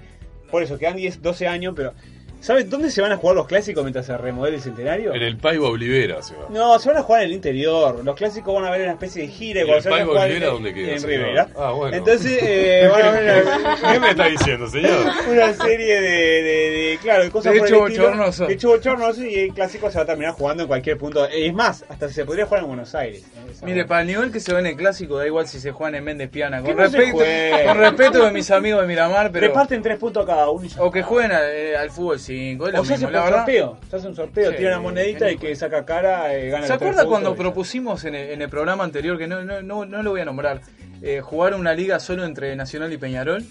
por eso, quedan 10, 12 años, pero ¿sabes dónde se van a jugar los clásicos mientras se remodele el centenario? En el Paiva Olivera se va. No, se van a jugar en el interior. Los clásicos van a ver una especie de gira y ¿Y cuando el Paiva Olivera en, dónde queda, en? Rivera. Ah, bueno. Entonces, eh, van a ver una, ¿Qué me está diciendo, señor? una serie de, de, de- claro, de cosas De por hecho el estilo. bochornoso. De hecho bochornoso y el clásico se va a terminar jugando en cualquier punto. Es más, hasta se podría jugar en Buenos Aires. Mire, para el nivel que se ve en el clásico, da igual si se juegan en Méndez Piana. Con, respeto, con respeto de mis amigos de Miramar, pero. Reparten tres puntos a cada uno y ya O que jueguen al, eh, al fútbol 5, es lo O se hace por sorteo. Se hace un sorteo, Sí, tira una monedita y que saca cara eh, gana ¿Se acuerda cuando y propusimos en el, en el programa anterior, que no, no, no, no lo voy a nombrar, eh, jugar una liga solo entre Nacional y Peñarol?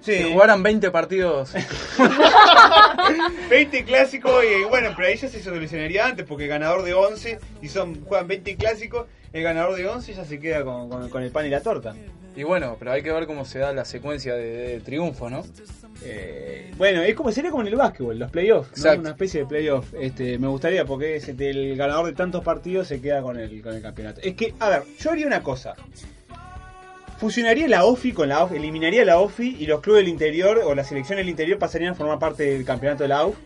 Sí. Que jugaran 20 partidos. 20 clásicos y bueno, pero ahí ya se solucionaría antes porque ganador de 11 y son juegan 20 clásicos, el ganador de 11 ya se queda con, con- con el pan y la torta. y bueno, pero hay que ver cómo se da la secuencia de, de triunfo, ¿no? Eh, bueno, es como sería como en el básquetbol, los playoffs, ¿no? Una especie de playoff. Este, me gustaría porque es el ganador de tantos partidos se queda con el con el campeonato. Es que, a ver, yo haría una cosa. Fusionaría la OFI con la OFI, eliminaría la OFI y los clubes del interior o la selección del interior pasarían a formar parte del campeonato de la AUF.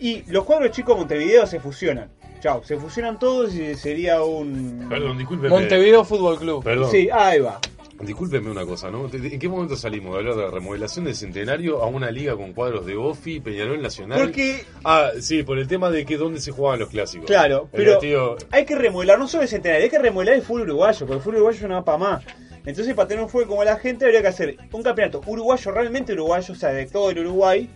Y los cuadros chicos de Montevideo se fusionan. Chao, se fusionan todos y sería un... Perdón, discúlpeme. Montevideo Fútbol Club. Perdón. Sí, ahí va. Discúlpeme una cosa, ¿no? ¿En qué momento salimos de hablar de la remodelación del centenario a una liga con cuadros de OFI, Peñarol Nacional? Porque Ah, sí, por el tema de que dónde se jugaban los clásicos. Claro, El pero tío- hay que remodelar no solo el centenario, hay que remodelar el fútbol uruguayo, porque el fútbol uruguayo no va para más. Entonces, para tener un fútbol como la gente, habría que hacer un campeonato uruguayo, realmente uruguayo, o sea, de todo el Uruguay,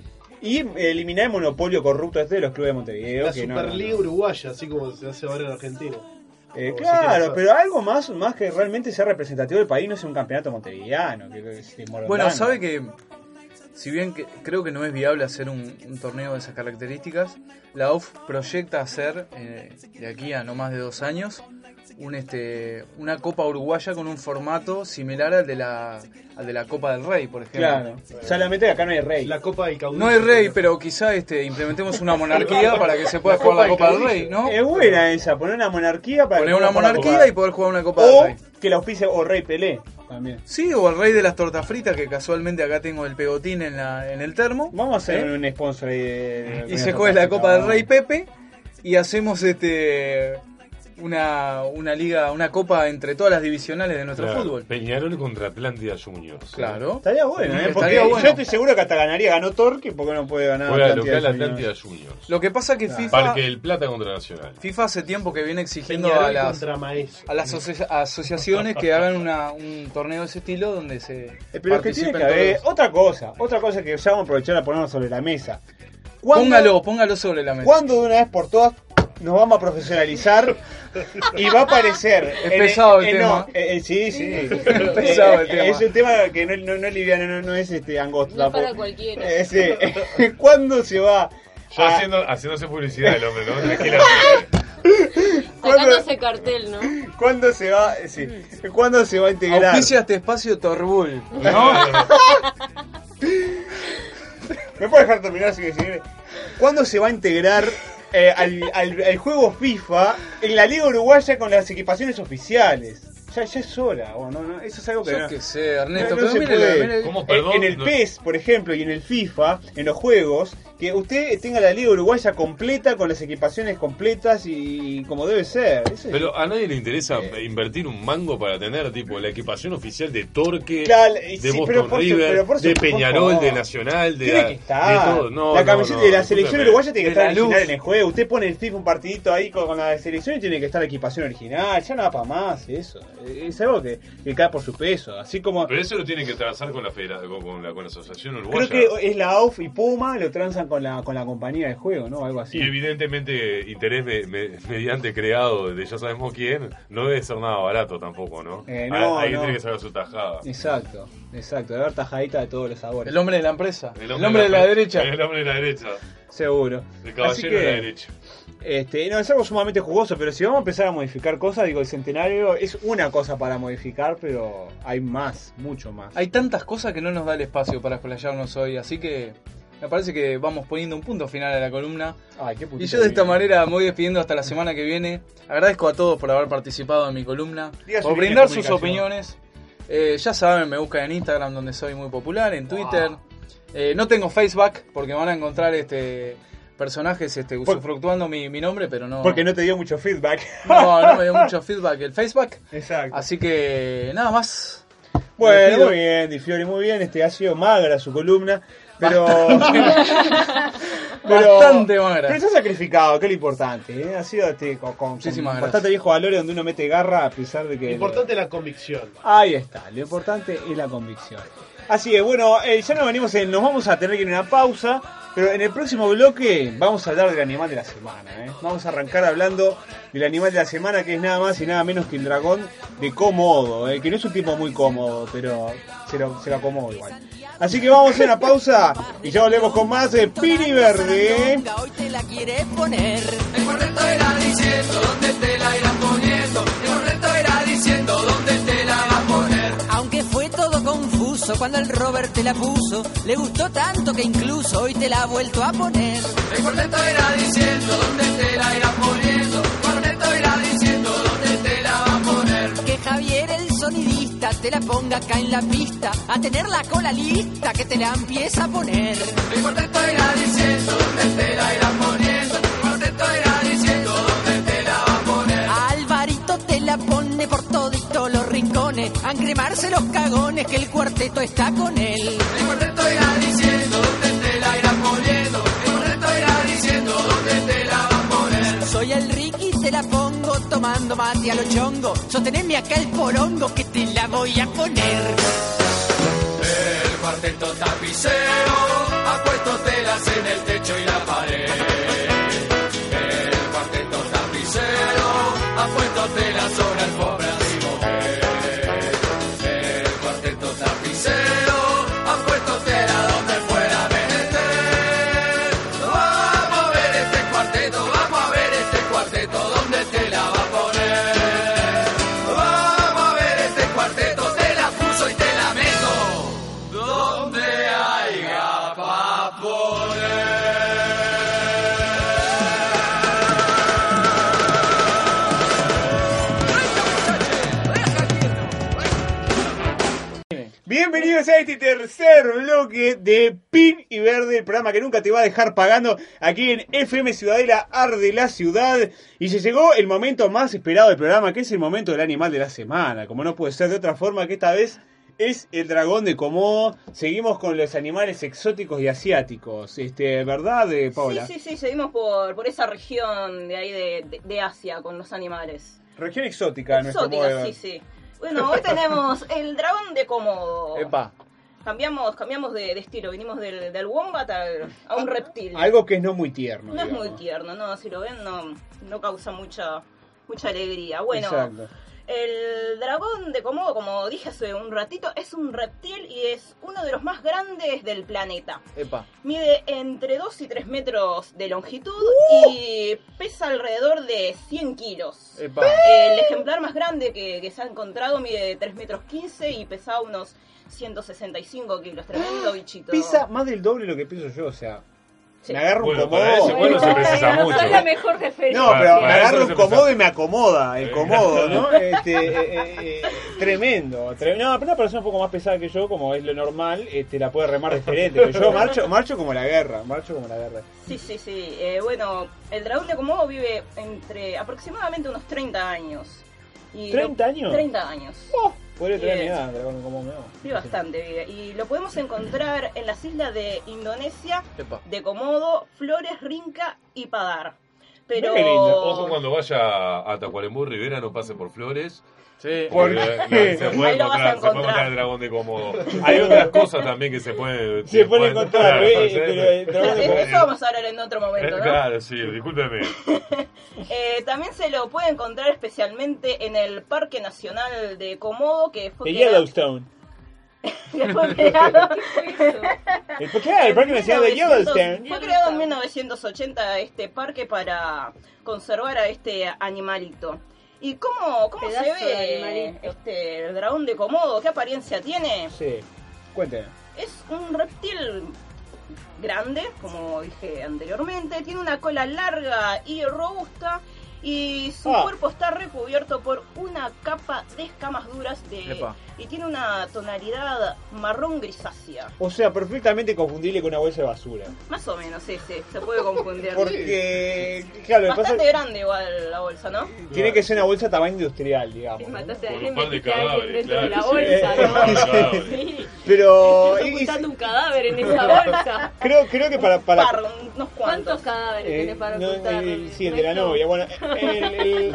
y eliminar el monopolio corrupto este de los clubes de Montevideo. La que no- Superliga Uruguaya, así como se hace ahora en Argentina. Eh, claro, pero algo más, más que realmente sea representativo del país, no sea un campeonato montevideano. Que, que esté Bueno, sabe que, si bien que, creo que no es viable hacer un, un torneo de esas características, la UF proyecta hacer, eh, de aquí a no más de dos años, un este una Copa Uruguaya con un formato similar al de la, al de la Copa del Rey, por ejemplo. Claro, solamente que acá no hay rey. La Copa del Caudillo. No hay rey, pero quizá este, implementemos una monarquía para que se pueda jugar la Copa del Rey, ¿no? Es buena esa, poner una monarquía para Poner una monarquía y poder jugar una Copa O del Rey. que la auspice o Rey Pelé también. Sí, o el rey de las tortas fritas, que casualmente acá tengo el pegotín en, la, en el termo. Vamos a hacer ¿Eh? un sponsor ahí de, de- y de se una juega la Copa del Rey Pepe y hacemos este una, una liga, una copa entre todas las divisionales de nuestro Claro, fútbol. Peñarol contra Atlántida Juniors. Claro. Estaría bueno, ¿eh? Porque Estaría bueno. yo estoy seguro que hasta ganaría. Ganó Torque, porque no puede ganar Juega Atlántida local? Atlántida Juniors. Lo que pasa que FIFA, Parque del Plata contra Nacional. FIFA hace tiempo que viene exigiendo Peñarol a las, contra Maíz. a las asocia- asociaciones que hagan una, un torneo de ese estilo donde se Eh, Pero es que tiene que haber todos. otra cosa, otra cosa que ya vamos a aprovechar a ponernos sobre la mesa. ¿Cuándo- Póngalo, póngalo sobre la mesa. ¿Cuándo de una vez por todas nos vamos a profesionalizar y va a aparecer? Es pesado el no, tema. eh, eh, sí, sí. pesado el Eh, tema. Es un tema que no, no, no es liviano, no, no es este angosto. No para cualquiera. Eh, sí. ¿Cuándo se va? Ya a- haciendo, haciéndose publicidad el hombre, ¿no? Tranquilamente. ¿Cuándo, Sacándose cartel, ¿no? ¿Cuándo se va? Sí. ¿Cuándo se va a integrar? Auspicia este espacio Torbul. ¿no? ¿Me puede dejar terminar si quiere? ¿Cuándo se va a integrar eh, al, al- al juego FIFA en la Liga Uruguaya con las equipaciones oficiales? Ya, ya es hora, o no, no, eso es algo que Yo no. qué sé, Ernesto, No, no pero se mire, puede. mire- ¿Cómo, En- perdón? en el No- PES, por ejemplo, y en el FIFA, en los juegos, que usted tenga la Liga Uruguaya completa con las equipaciones completas y, como debe ser. Eso es- Pero a nadie le interesa invertir un mango para tener tipo la equipación oficial de Torque, Claro, de sí, Boston por River, por de Peñarol, de Nacional, de, Tiene la- que estar. de todo. No, la camiseta no, de la selección uruguaya tiene que estar original luz. en el juego. Usted pone el FIFA un partidito ahí con, con la selección y tiene que estar la equipación original. Ya no va para más eso. Es algo que, que cae por su peso. Así como. Pero eso lo tienen que trazar con la, federa- con, la, con la Asociación Creo Uruguaya. que es la AUF y Puma lo transan con la, con la compañía de juego, ¿no? Algo así. Y evidentemente interés me- me- mediante creado de ya sabemos quién, no debe ser nada barato tampoco, ¿no? Eh, no, Ahí no. tiene que sacar su tajada. Exacto, exacto. De haber tajadita de todos los sabores. el hombre de la empresa. El hombre, de la derecha. El hombre de la derecha. Seguro. El Así caballero que, de la derecha. Este, no, es algo sumamente jugoso, pero si vamos a empezar a modificar cosas, digo, el centenario es una cosa para modificar, pero hay más, mucho más. Hay tantas cosas que no nos da el espacio para explayarnos hoy, así que me parece que vamos poniendo un punto final a la columna. Ay, qué Y yo de esta manera me voy despidiendo hasta la semana que viene. Agradezco a todos por haber participado en mi columna, Diga por brindar sus opiniones. Eh, ya saben, me buscan en Instagram donde soy muy popular, en Twitter. Eh, no tengo Facebook porque van a encontrar este personajes este, usufructuando mi, mi nombre, pero no, Porque no te dio mucho feedback. no, no me dio mucho feedback el Facebook. Exacto. Así que nada más. Bueno, muy bien, Di Fiori, muy bien. Este ha sido magra su columna, pero. Bastante magra. Pero se ha sacrificado, que es lo importante. ¿eh? Ha sido este, con, con- Muchísimas con gracias. bastante viejo valores donde uno mete garra a pesar de que. Lo importante es la convicción. Ahí está, lo importante es la convicción. Así es, bueno, eh, ya nos venimos en, nos vamos a tener que ir a una pausa, pero en el próximo bloque vamos a hablar del animal de la semana. ¿eh? Vamos a arrancar hablando del animal de la semana que es nada más y nada menos que el dragón de Komodo, ¿eh? que no es un tipo muy cómodo, pero se lo, se lo acomodo igual. Así que vamos a hacer una pausa y ya volvemos con más de Pini Verde. Hoy te la quieres poner. El cuarteto era diciendo dónde te la irán poniendo. El cuarteto era diciendo dónde te la van a poner. Aunque fue todo confuso cuando el Robert te la puso, le gustó tanto que incluso hoy te la ha vuelto a poner. El era diciendo dónde te la poniendo. Te la ponga acá en la pista, a tener la cola lista que te la empieza a poner. El cuarteto era diciendo dónde te la irán poniendo. El cuarteto era diciendo dónde te la van a poner. Alvarito te la pone por todito los rincones, a encremarse los cagones que el cuarteto está con él. El cuarteto irá diciendo dónde te la irán la pongo tomando mate a lo chongo. Sosteneme acá el porongo que te la voy a poner. El cuarteto tapicero ha puesto telas en el techo y la pared. Tercer bloque de Pin y Verde, el programa que nunca te va a dejar pagando aquí en FM Ciudadela Arde la Ciudad. Y se llegó el momento más esperado del programa, que es el momento del animal de la semana. Como no puede ser de otra forma, que esta vez es el dragón de Komodo. Seguimos con los animales exóticos y asiáticos. Este, ¿Verdad, eh, Paula? Sí, sí, sí, seguimos por, por esa región de ahí de, de- de Asia con los animales. Región exótica, nuestro modo de Exóticas, ver. sí, sí. Bueno, hoy tenemos el dragón de Komodo. Epa. Cambiamos, cambiamos de, de estilo, vinimos del, del wombat al- a un reptil. Algo que es no muy tierno. No es muy tierno, no, si lo ven no, no causa mucha, mucha alegría. Bueno, Exacto. el dragón de Komodo, como dije hace un ratito, es un reptil y es uno de los más grandes del planeta. Epa. Mide entre 2 y 3 metros de longitud ¡Uh! y pesa alrededor de 100 kilos. Epa. El ejemplar más grande que, que se ha encontrado mide 3 metros 15 y pesa unos 165 kilos. Tremendo bichito. Pisa más del doble de lo que pienso yo, o sea. Sí. Me agarro un comodo. para igual no se precisa no mucho. son la mejor referencia. No, pero Para- me agarro un comodo y me acomoda, el comodo, ¿no? Este, eh, eh, eh, tremendo, tre- No, pero una persona un poco más pesada que yo, como es lo normal, este, la puede remar diferente. Pero yo marcho, marcho como la guerra, marcho como la guerra. Sí, sí, sí. Eh, bueno, el dragón de Komodo vive entre aproximadamente unos 30 años. Y lo- ¿30 años? 30 años. Oh, podría tener edad, dragón como me Vive bastante, vive. Y lo podemos encontrar en las islas de Indonesia, Epa. de Komodo, Flores, Rinca y Padar. Pero... Qué lindo. Ojo cuando vaya a Tacuarembú Rivera, no pase por Flores. Sí. Porque se puede Ahí lo vas a encontrar, se puede encontrar. el dragón de Komodo. Hay otras cosas también que se pueden Se puede encontrar, ¿eh? sí. pero el dragón de De Komodo- eso vamos a hablar en otro momento, ¿no? Claro, sí, discúlpeme. Eh, también se lo puede encontrar especialmente en el Parque Nacional de Komodo, que fue De creado- Yellowstone. que fue creado ¿El por qué? El parque nacional de 1900 Yellowstone. Fue creado en 1980 este parque para conservar a este animalito. ¿Y cómo, cómo se ve este el dragón de Komodo? ¿Qué apariencia tiene? Sí, cuénteme. Es un reptil grande, como dije anteriormente, tiene una cola larga y robusta y su Ah. cuerpo está recubierto por una capa de escamas duras de Epa. y tiene una tonalidad marrón grisácea. O sea, perfectamente confundible con una bolsa de basura. Más o menos, sí, sí, se puede confundir. Porque, claro, pasa Bastante es grande igual la bolsa, ¿no? tiene que ser una bolsa tamaño industrial, digamos. ¿no? Mataste a alguien, de cadáveres, dentro de la claro, bolsa, sí. ¿no? Sí. Pero Estás un cadáver en esa bolsa. creo, creo que para... para Par, unos ¿Cuántos cuantos. cadáveres eh, tenés para no, ocultar? eh, sí, el de la novia. Bueno, el- el-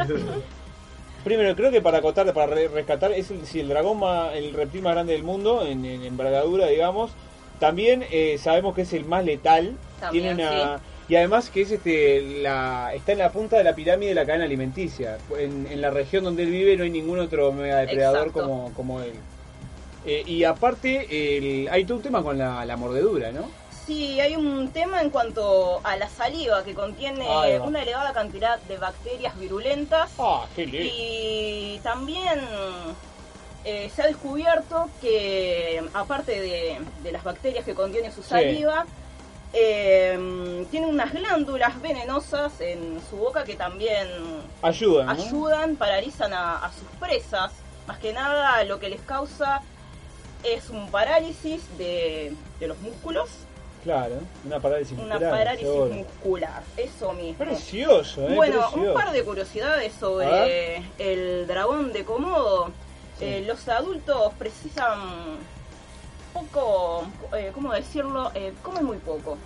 primero, creo que para acotar, para re- rescatar, es el, sí, el dragón, más, el reptil más grande del mundo, en, en envergadura, digamos. También eh, sabemos que es el más letal. También, tiene una... Y además que es este la está en la punta de la pirámide de la cadena alimenticia. En, en la región donde él vive no hay ningún otro megadepredador Exacto. como, como él. Eh, y aparte, el, hay todo un tema con la, la mordedura, ¿no? Sí, hay un tema en cuanto a la saliva que contiene una elevada cantidad de bacterias virulentas. Ah, qué lindo. y también eh, se ha descubierto que aparte de, de las bacterias que contiene su saliva, eh, tiene unas glándulas venenosas en su boca que también ayudan, paralizan a, a sus presas. Más que nada lo que les causa es un parálisis de, de los músculos, Claro, una parálisis una muscular, parálisis seguro. muscular, eso mismo. Precioso, ¿eh? Bueno, Precioso. un par de curiosidades A sobre el dragón de Komodo. Eh, los adultos precisan poco, eh, ¿cómo decirlo? Eh, comen muy poco.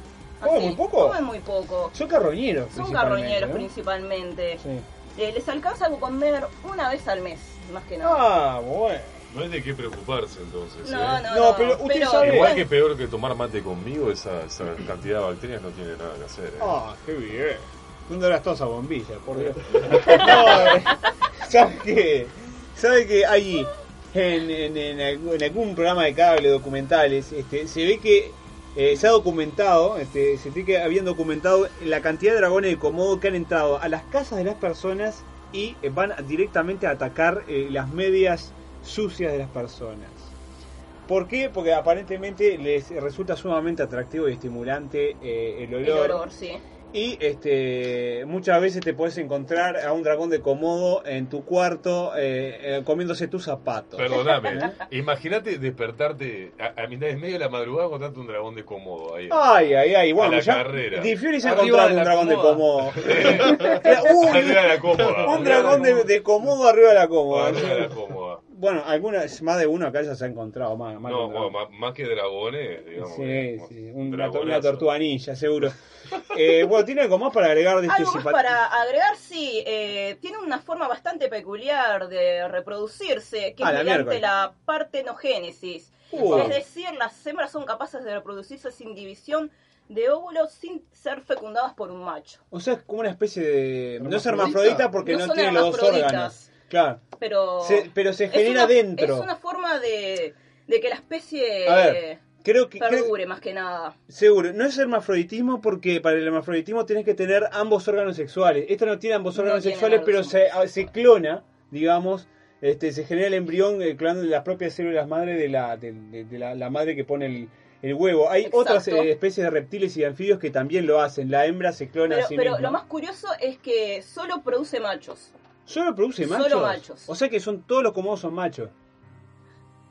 ¿Comen muy poco? Comen muy poco. Son carroñeros, Son principalmente, carroñeros ¿no? principalmente. Sí. Eh, les alcanza con comer una vez al mes, más que nada. Ah, bueno. No hay de qué preocuparse entonces. No, ¿eh? no, No, no. pero usted sabe- Igual que peor que tomar mate conmigo, esa, esa cantidad de bacterias no tiene nada que hacer. ¿eh? Ah, qué bien. ¿Dónde eras toda esa bombilla, por Dios? no, ¿sabes qué? ¿Sabe que hay en, en, en algún- en algún programa de cable, documentales, este, se ve que eh, se ha documentado, este, se ve que habían documentado la cantidad de dragones de Komodo que han entrado a las casas de las personas y van directamente a atacar eh, las medias sucias de las personas. ¿Por qué? Porque aparentemente les resulta sumamente atractivo y estimulante eh, el El olor. olor, sí. Y este, muchas veces te puedes encontrar a un dragón de Komodo en tu cuarto eh, eh, comiéndose tus zapatos. Perdóname, ¿Eh? imagínate despertarte a, a mitad de medio de la madrugada contando un dragón de cómodo ahí. Ay, ay, ay. Bueno, A la ya. carrera. Di Fury se ha Arriba encontrado de un dragón de cómoda. Komodo. Uy, Arriba de la cómoda. un dragón de, de Komodo arriba de la cómoda. Arriba de la cómoda. Bueno, algunas, más de uno acá ya se ha encontrado. Más, más No, un bueno, más, más que dragones, digamos. Sí, digamos, sí, un- una, tortuga ninja, seguro. Eh, bueno, ¿tiene algo más para agregar de este Algo más para agregar, sí, eh, tiene una forma bastante peculiar de reproducirse, que Ah, es la mediante miércoles. la partenogénesis. Uh. Es decir, las hembras son capaces de reproducirse sin división de óvulos sin ser fecundadas por un macho. O sea, es como una especie de... No es ¿Hermafrodita? porque No tiene los dos órganos. Claro. Pero, Se- pero se genera una- dentro. Es una forma de, de que la especie A ver, creo que... creo- perdure más que nada. Seguro, no es hermafroditismo porque para el hermafroditismo tienes que tener ambos órganos sexuales. Esta no tiene ambos No órganos sexuales, pero se, a- se clona, digamos, este, se genera el embrión eh, clonando las propias células madre de la, de, de- de la, la madre que pone el, el huevo. Hay Exacto. otras eh, especies de reptiles y de anfibios que también lo hacen. La hembra se clona Pero, a sí pero misma. lo más curioso es que solo produce machos, ¿Solo produce Solo machos? machos. O sea que son todos los comodos son machos.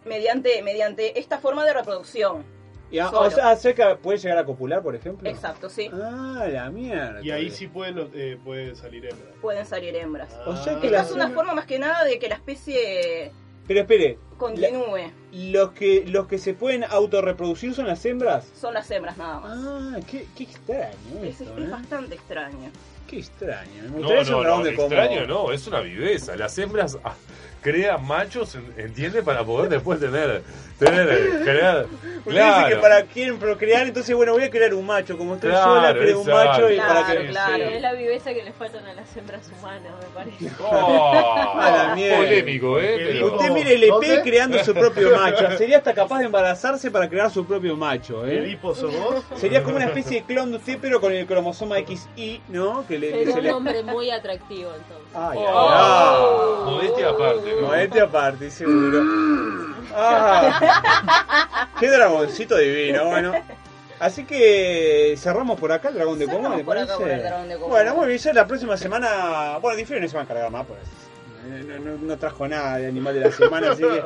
Mediante, mediante esta forma de reproducción. Y a- o sea, ¿sé que puede llegar a copular, por ejemplo? Exacto, sí. Ah, la mierda. Y ahí sí pueden, eh, puede salir hembra. Pueden salir hembras. O sea que Esta es una hembras- forma más que nada de que la especie Pero espere, continúe. los que los que se pueden autorreproducir son las hembras. Son las hembras nada más. Ah, qué, qué extraño es, esto, es ¿eh? bastante extraño. Qué extraño. Me No, no, no, extraño no, es una viveza. Las hembras ah, crean machos, en- ¿entiende? Para poder después tener, tener, eh, crear. Porque dice Claro. que para quieren procrear, entonces bueno, voy a crear un macho. Como estoy Claro, sola, creo un macho y Claro, para que. claro. Es la viveza que le faltan a las hembras humanas, me parece. Oh, A la mierda. polémico, ¿eh? Pero- Usted mire el EP ¿Dónde? Creando su propio macho. Sería hasta capaz de embarazarse para crear su propio macho, ¿El ¿eh? hipo sos vos? Sería como una especie de clon de usted, pero con el cromosoma XY, ¿no? Que le, que Pero se un le... hombre muy atractivo, entonces. Ay, ay, Oh. ay. Modestia aparte, ¿no? Modestia aparte, seguro. Ah, qué dragoncito divino, bueno. Así que cerramos por acá el dragón de Cerramos Komodo, ¿le por acá parece? Bueno, muy bien, ya la próxima semana. Bueno, Differio no se va a encargar más, pues. No, no- no trajo nada de animal de la semana, así que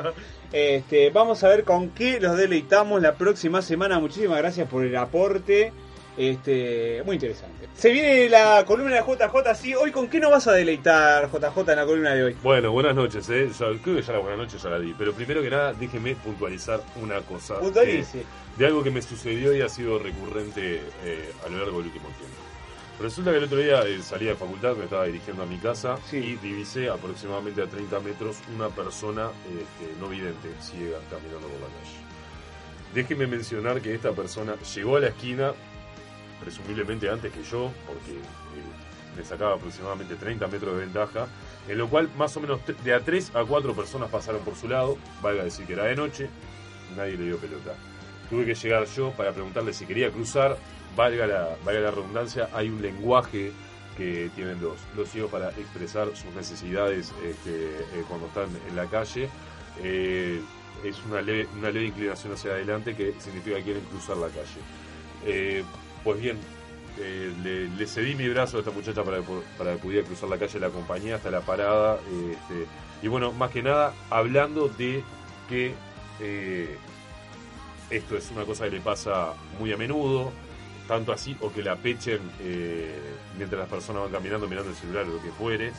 este, vamos a ver con qué los deleitamos la próxima semana. Muchísimas gracias por el aporte. Este, muy interesante. Se viene la columna de JJ, sí. Hoy con qué nos vas a deleitar, JJ, en la columna de hoy. Bueno, buenas noches, ¿eh? Ya- creo que ya la buenas noches ya la di. Pero primero que nada, déjeme puntualizar una cosa. Puntualice. que- de algo que me sucedió y ha sido recurrente eh, a lo largo del último tiempo. Resulta que el otro día eh, salí de facultad, me estaba dirigiendo a mi casa Sí. y divisé aproximadamente a 30 metros una persona este, no vidente, ciega, caminando por la calle. Déjeme mencionar que esta persona llegó a la esquina, presumiblemente antes que yo, porque eh, me sacaba aproximadamente 30 metros de ventaja, en lo cual más o menos de a 3 a 4 personas pasaron por su lado, valga decir que era de noche, nadie le dio pelota. Tuve que llegar yo para preguntarle si quería cruzar, valga la, valga la redundancia, hay un lenguaje que tienen los, los ciegos para expresar sus necesidades este, eh, cuando están en la calle. Eh, es una leve, una leve inclinación hacia adelante que significa que quieren cruzar la calle. Eh, pues bien, eh, le, le cedí mi brazo a esta muchacha para, para que pudiera cruzar la calle, la acompañé hasta la parada. este, y bueno, más que nada, hablando de que esto es una cosa que le pasa muy a menudo, tanto así, o que la pechen eh, mientras las personas van caminando, mirando el celular o lo que fuere.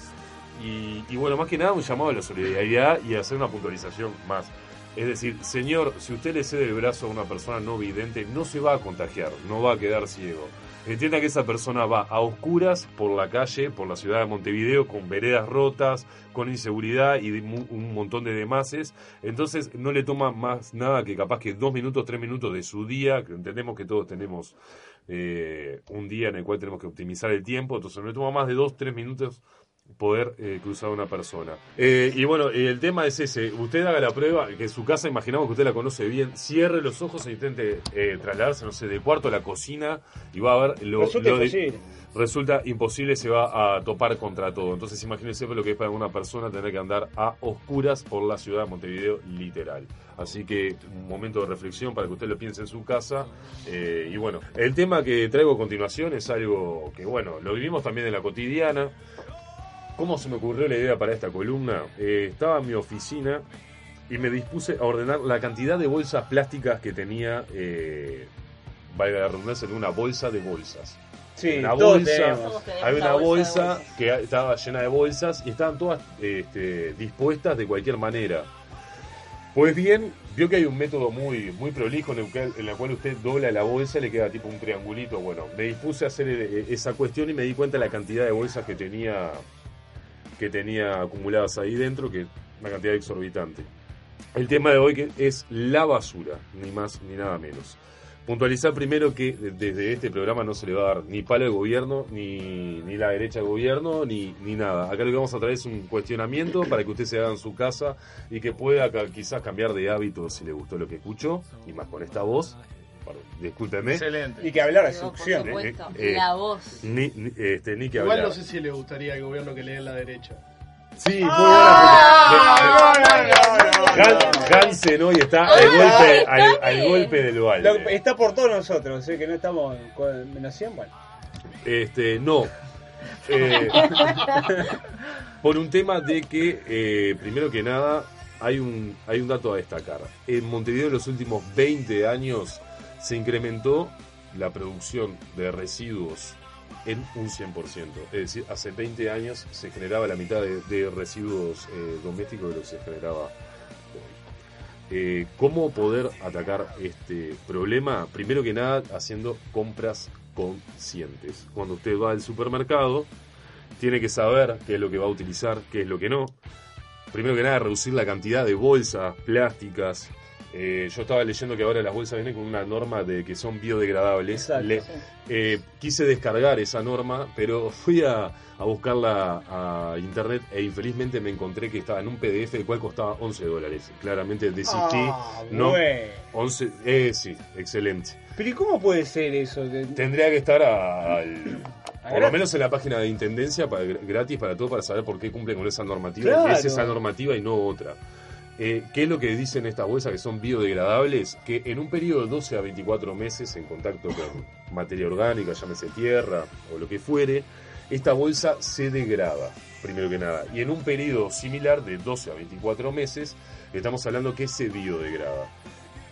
Y, bueno, más que nada un llamado a la solidaridad y hacer una puntualización más. Es decir, señor, si usted le cede el brazo a una persona no vidente, no se va a contagiar, no va a quedar ciego. Entienda que esa persona va a oscuras por la calle, por la ciudad de Montevideo, con veredas rotas, con inseguridad y un montón de demases. Entonces no le toma más nada que capaz que dos minutos, tres minutos de su día, que entendemos que todos tenemos eh, un día en el cual tenemos que optimizar el tiempo, entonces no le toma más de dos, tres minutos poder eh, cruzar a una persona. Eh, y bueno, el tema es ese. Usted haga la prueba, que su casa, imaginamos que usted la conoce bien, cierre los ojos e intente eh, trasladarse, no sé, de cuarto a la cocina y va a ver lo, lo de-. Resulta imposible, se va a topar contra todo. Entonces imagínense lo que es para una persona tener que andar a oscuras por la ciudad de Montevideo, literal. Así que un momento de reflexión para que usted lo piense en su casa. Eh, y bueno, el tema que traigo a continuación es algo que, bueno, lo vivimos también en la cotidiana. ¿Cómo se me ocurrió la idea para esta columna? Eh, estaba en mi oficina y me dispuse a ordenar la cantidad de bolsas plásticas que tenía, eh, valga la redundancia, en una bolsa de bolsas. Sí, una bolsa. Todos hay una bolsa que estaba llena de bolsas y estaban todas este, dispuestas de cualquier manera. Pues bien, vio que hay un método muy, muy prolijo en el, cual, en el cual usted dobla la bolsa y le queda tipo un triangulito. Bueno, me dispuse a hacer eh, esa cuestión y me di cuenta de la cantidad de bolsas que tenía, que tenía acumuladas ahí dentro, que es una cantidad exorbitante. El tema de hoy que es la basura, ni más ni nada menos. Puntualizar primero que desde este programa no se le va a dar ni palo al gobierno, ni, ni la derecha al gobierno, ni, ni nada. Acá lo que vamos a traer es un cuestionamiento para que usted se haga en su casa y que pueda quizás cambiar de hábito si le gustó lo que escuchó, y más con esta voz. Perdón, discúlpeme. Excelente. Y que hablar de succión. Eh, eh, la voz. Ni, ni- este, ni que Igual hablar. no sé si le gustaría al gobierno que le den la derecha. Sí, muy Ah, buena. Gan- Gansen hoy está al golpe, al, al golpe del Lo- balde. está por todos nosotros, ¿eh? que no estamos con menos 100, bueno. Este, no. Eh, por un tema de que, eh, primero que nada, hay un, hay un dato a destacar. En Montevideo en los últimos 20 años se incrementó la producción de residuos en un 100%. Es decir, hace 20 años se generaba la mitad de, residuos eh, domésticos de lo que se generaba hoy. Eh, ¿Cómo poder atacar este problema? Primero que nada, haciendo compras conscientes. Cuando usted va al supermercado, tiene que saber qué es lo que va a utilizar, qué es lo que no. Primero que nada, reducir la cantidad de bolsas plásticas. Eh, yo estaba leyendo que ahora las bolsas vienen con una norma de que son biodegradables. Exacto, Le- sí. eh, quise descargar esa norma, pero fui a, a buscarla a internet e infelizmente me encontré que estaba en un PDF el cual costaba 11 dólares. Claramente desistí. Ah, no, bueno. 11, eh, sí, excelente. Pero ¿y cómo puede ser eso? Tendría que estar al, por lo menos en la página de Intendencia para, gratis para todo para saber por qué cumplen con esa normativa. Claro. Es esa normativa y no otra. Eh, ¿Qué es lo que dicen estas bolsas que son biodegradables? Que en un periodo de 12 a 24 meses en contacto con materia orgánica, llámese tierra o lo que fuere, esta bolsa se degrada, primero que nada. Y en un periodo similar de 12 a 24 meses, estamos hablando que se biodegrada.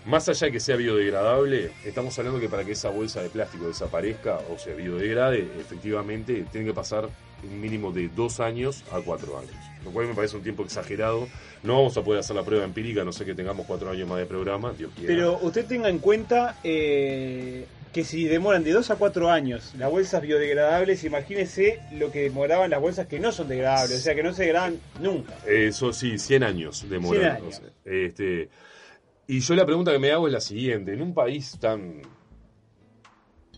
Más allá de que sea biodegradable, estamos hablando que para que esa bolsa de plástico desaparezca o se biodegrade, efectivamente tiene que pasar un mínimo de dos años a cuatro años. Lo cual me parece un tiempo exagerado. No vamos a poder hacer la prueba empírica, no sé que tengamos cuatro años más de programa, Dios quiera. Pero usted tenga en cuenta eh, que si demoran de 2 a 4 años las bolsas biodegradables, imagínese lo que demoraban las bolsas que no son degradables, o sea que no se degradan nunca. Eso sí, 100 años demora. 100 años. O sea, este, y yo la pregunta que me hago es la siguiente. En un país tan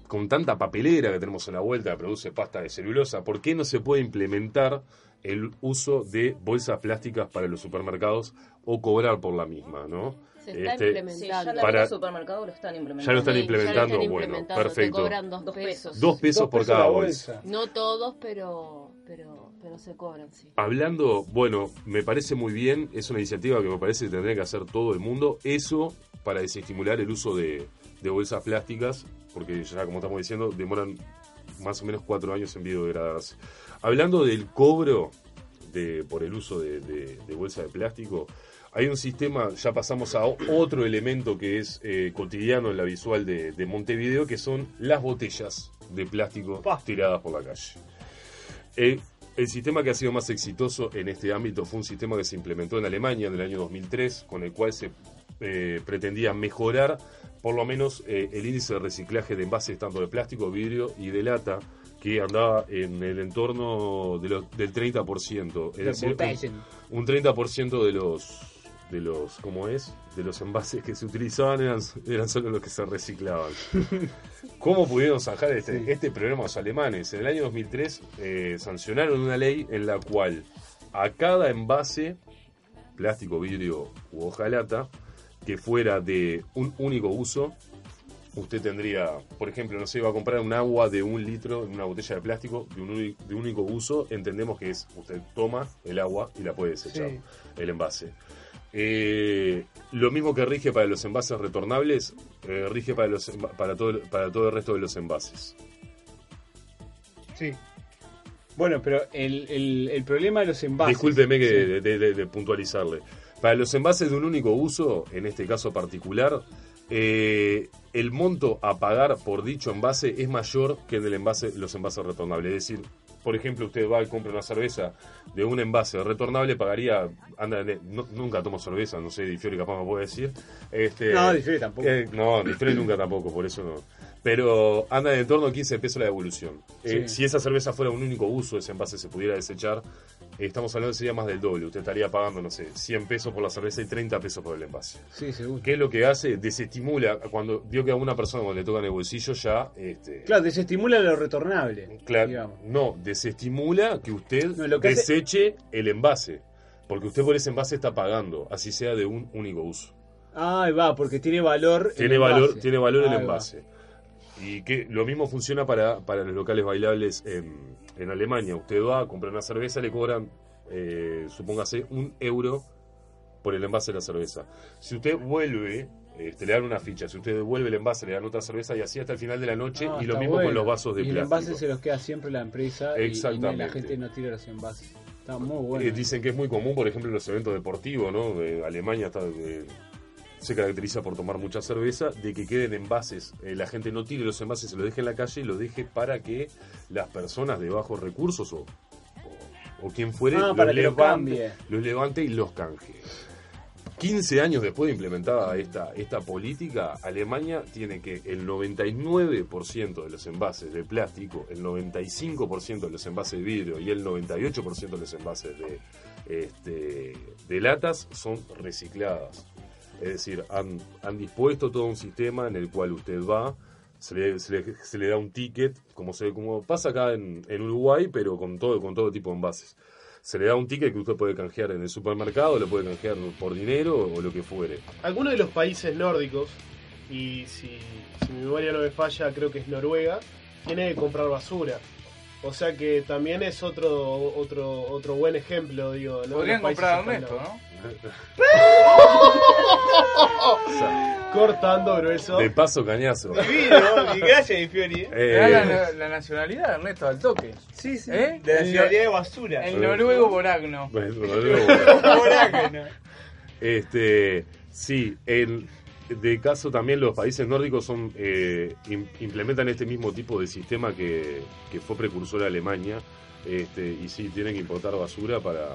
con tanta papelera que tenemos en la vuelta que produce pasta de celulosa, ¿por qué no se puede implementar el uso de bolsas plásticas para los supermercados o cobrar por la misma, no? Se está Este, implementando. Sí, ya la Para- los supermercados lo están implementando. Ya lo están implementando, ya lo están bueno, implementando, perfecto. Te cobran dos, Dos pesos. Dos pesos Dos por pesos cada bolsa. No todos, pero, pero, pero se cobran, sí. Hablando, bueno, me parece muy bien, es una iniciativa que me parece que tendría que hacer todo el mundo. Eso para desestimular el uso de, de bolsas plásticas, porque ya como estamos diciendo, demoran más o menos cuatro años en biodegradarse. Hablando del cobro de, por el uso de, de, de bolsa de plástico, hay un sistema, ya pasamos a otro elemento que es eh, cotidiano en la visual de, de Montevideo, que son las botellas de plástico tiradas por la calle. Eh, el sistema que ha sido más exitoso en este ámbito fue un sistema que se implementó en Alemania en el año 2003, con el cual se eh, pretendía mejorar por lo menos eh, el índice de reciclaje de envases tanto de plástico, vidrio y de lata, que andaba en el entorno de los- del 30%. Es decir, un, un 30% de los de los, ¿cómo es? De los envases que se utilizaban eran, eran solo los que se reciclaban. ¿Cómo pudieron zanjar este, este problema los alemanes? En el año 2003 eh, sancionaron una ley en la cual a cada envase, plástico, vidrio u hojalata, que fuera de un único uso, usted tendría, por ejemplo, no sé, va a comprar un agua de un litro en una botella de plástico de un, de único uso, entendemos que es, usted toma el agua y la puede desechar, Sí. el envase. Eh, lo mismo que rige para los envases retornables, eh, rige para, los, para, todo, para todo el resto de los envases. Sí. Bueno, pero el, el, el problema de los envases. Discúlpeme que Sí. de, de- de- de puntualizarle. Para los envases de un único uso, en este caso particular, eh, el monto a pagar por dicho envase es mayor que en el envase, los envases retornables. Es decir, por ejemplo, usted va y compra una cerveza de un envase retornable, pagaría, anda, no- nunca tomo cerveza, no sé, Difiori capaz me puede decir. Este, No, Difiori tampoco. eh, no, Difiori nunca tampoco, por eso no. Pero anda en torno a 15 pesos la devolución. Eh, Sí. Si esa cerveza fuera un único uso, ese envase se pudiera desechar, estamos hablando sería más del doble. Usted estaría pagando, no sé, 100 pesos por la cerveza y 30 pesos por el envase. Sí, seguro. ¿Qué es lo que hace? Desestimula, cuando vio que a una persona cuando le tocan el bolsillo ya... Este, Claro, desestimula lo retornable. Claro, no, desestimula que usted No, lo que hace- deseche el envase. Porque usted por ese envase está pagando, así sea de un único uso. Ah, va, porque tiene valor. el Tiene valor, envase. tiene valor el va. Y que lo mismo funciona para, para los locales bailables en, en Alemania. Usted va a comprar una cerveza, le cobran, eh, supóngase, un euro por el envase de la cerveza. Si usted vuelve, este, le dan una ficha. Si usted devuelve el envase, le dan otra cerveza y así hasta el final de la noche. Ah, y lo mismo con los vasos de y plástico. el envase se los queda siempre la empresa y- y, Exactamente. la gente no tira los envases. Está muy bueno. Eh, dicen que es muy común, por ejemplo, en los eventos deportivos, ¿no? De Alemania está, eh, se caracteriza por tomar mucha cerveza, de que queden envases. Eh, la gente no tire los envases, se los deje en la calle y los deje para que las personas de bajos recursos o, o, o quien fuere Ah, los, para levante, los levante y los canje. 15 años después de implementada esta, esta política, Alemania tiene que el 99% de los envases de plástico, el 95% de los envases de vidrio y el 98% de los envases de, este, de latas son recicladas. Es decir, han, han dispuesto todo un sistema en el cual usted va, se le, se le- se le da un ticket, como, se, como pasa acá en, en Uruguay, pero con todo, con todo tipo de envases. Se le da un ticket que usted puede canjear en el supermercado, lo puede canjear por dinero o lo que fuere. Algunos de los países nórdicos, y si, si mi memoria no me falla, creo que es Noruega, tiene que comprar basura. O sea que también es otro otro otro buen ejemplo, digo. ¿no? Podrían comprar a. Ernesto, ¿no? Cortando grueso. De paso, cañazo. Divino, y gracias, Di Fiori. Eh, Le da la, la nacionalidad, Ernesto, al toque. Sí, sí. ¿Eh? De la El- nacionalidad de basura. El noruego Boragno. bueno, luego- Borácano. Este, sí, de caso también los países nórdicos son eh, im- implementan este mismo tipo de sistema que, que fue precursor a Alemania. Este, y sí, tienen que importar basura para,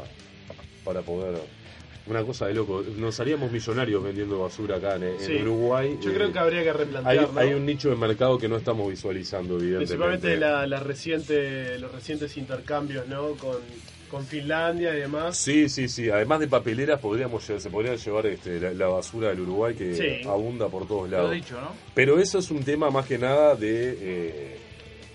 para poder. Una cosa de loco. Nos haríamos millonarios vendiendo basura acá en, en Sí. Uruguay. Yo Eh, creo que habría que hay, replantear, hay un nicho de mercado que no estamos visualizando, evidentemente. Principalmente la, la reciente, los recientes intercambios, ¿no? Con, con Finlandia y demás. Sí, sí, sí. Además de papeleras, podríamos se podría llevar este, la, la basura del Uruguay que Sí. abunda por todos Lo lados. dicho, ¿no? Pero eso es un tema más que nada de, eh,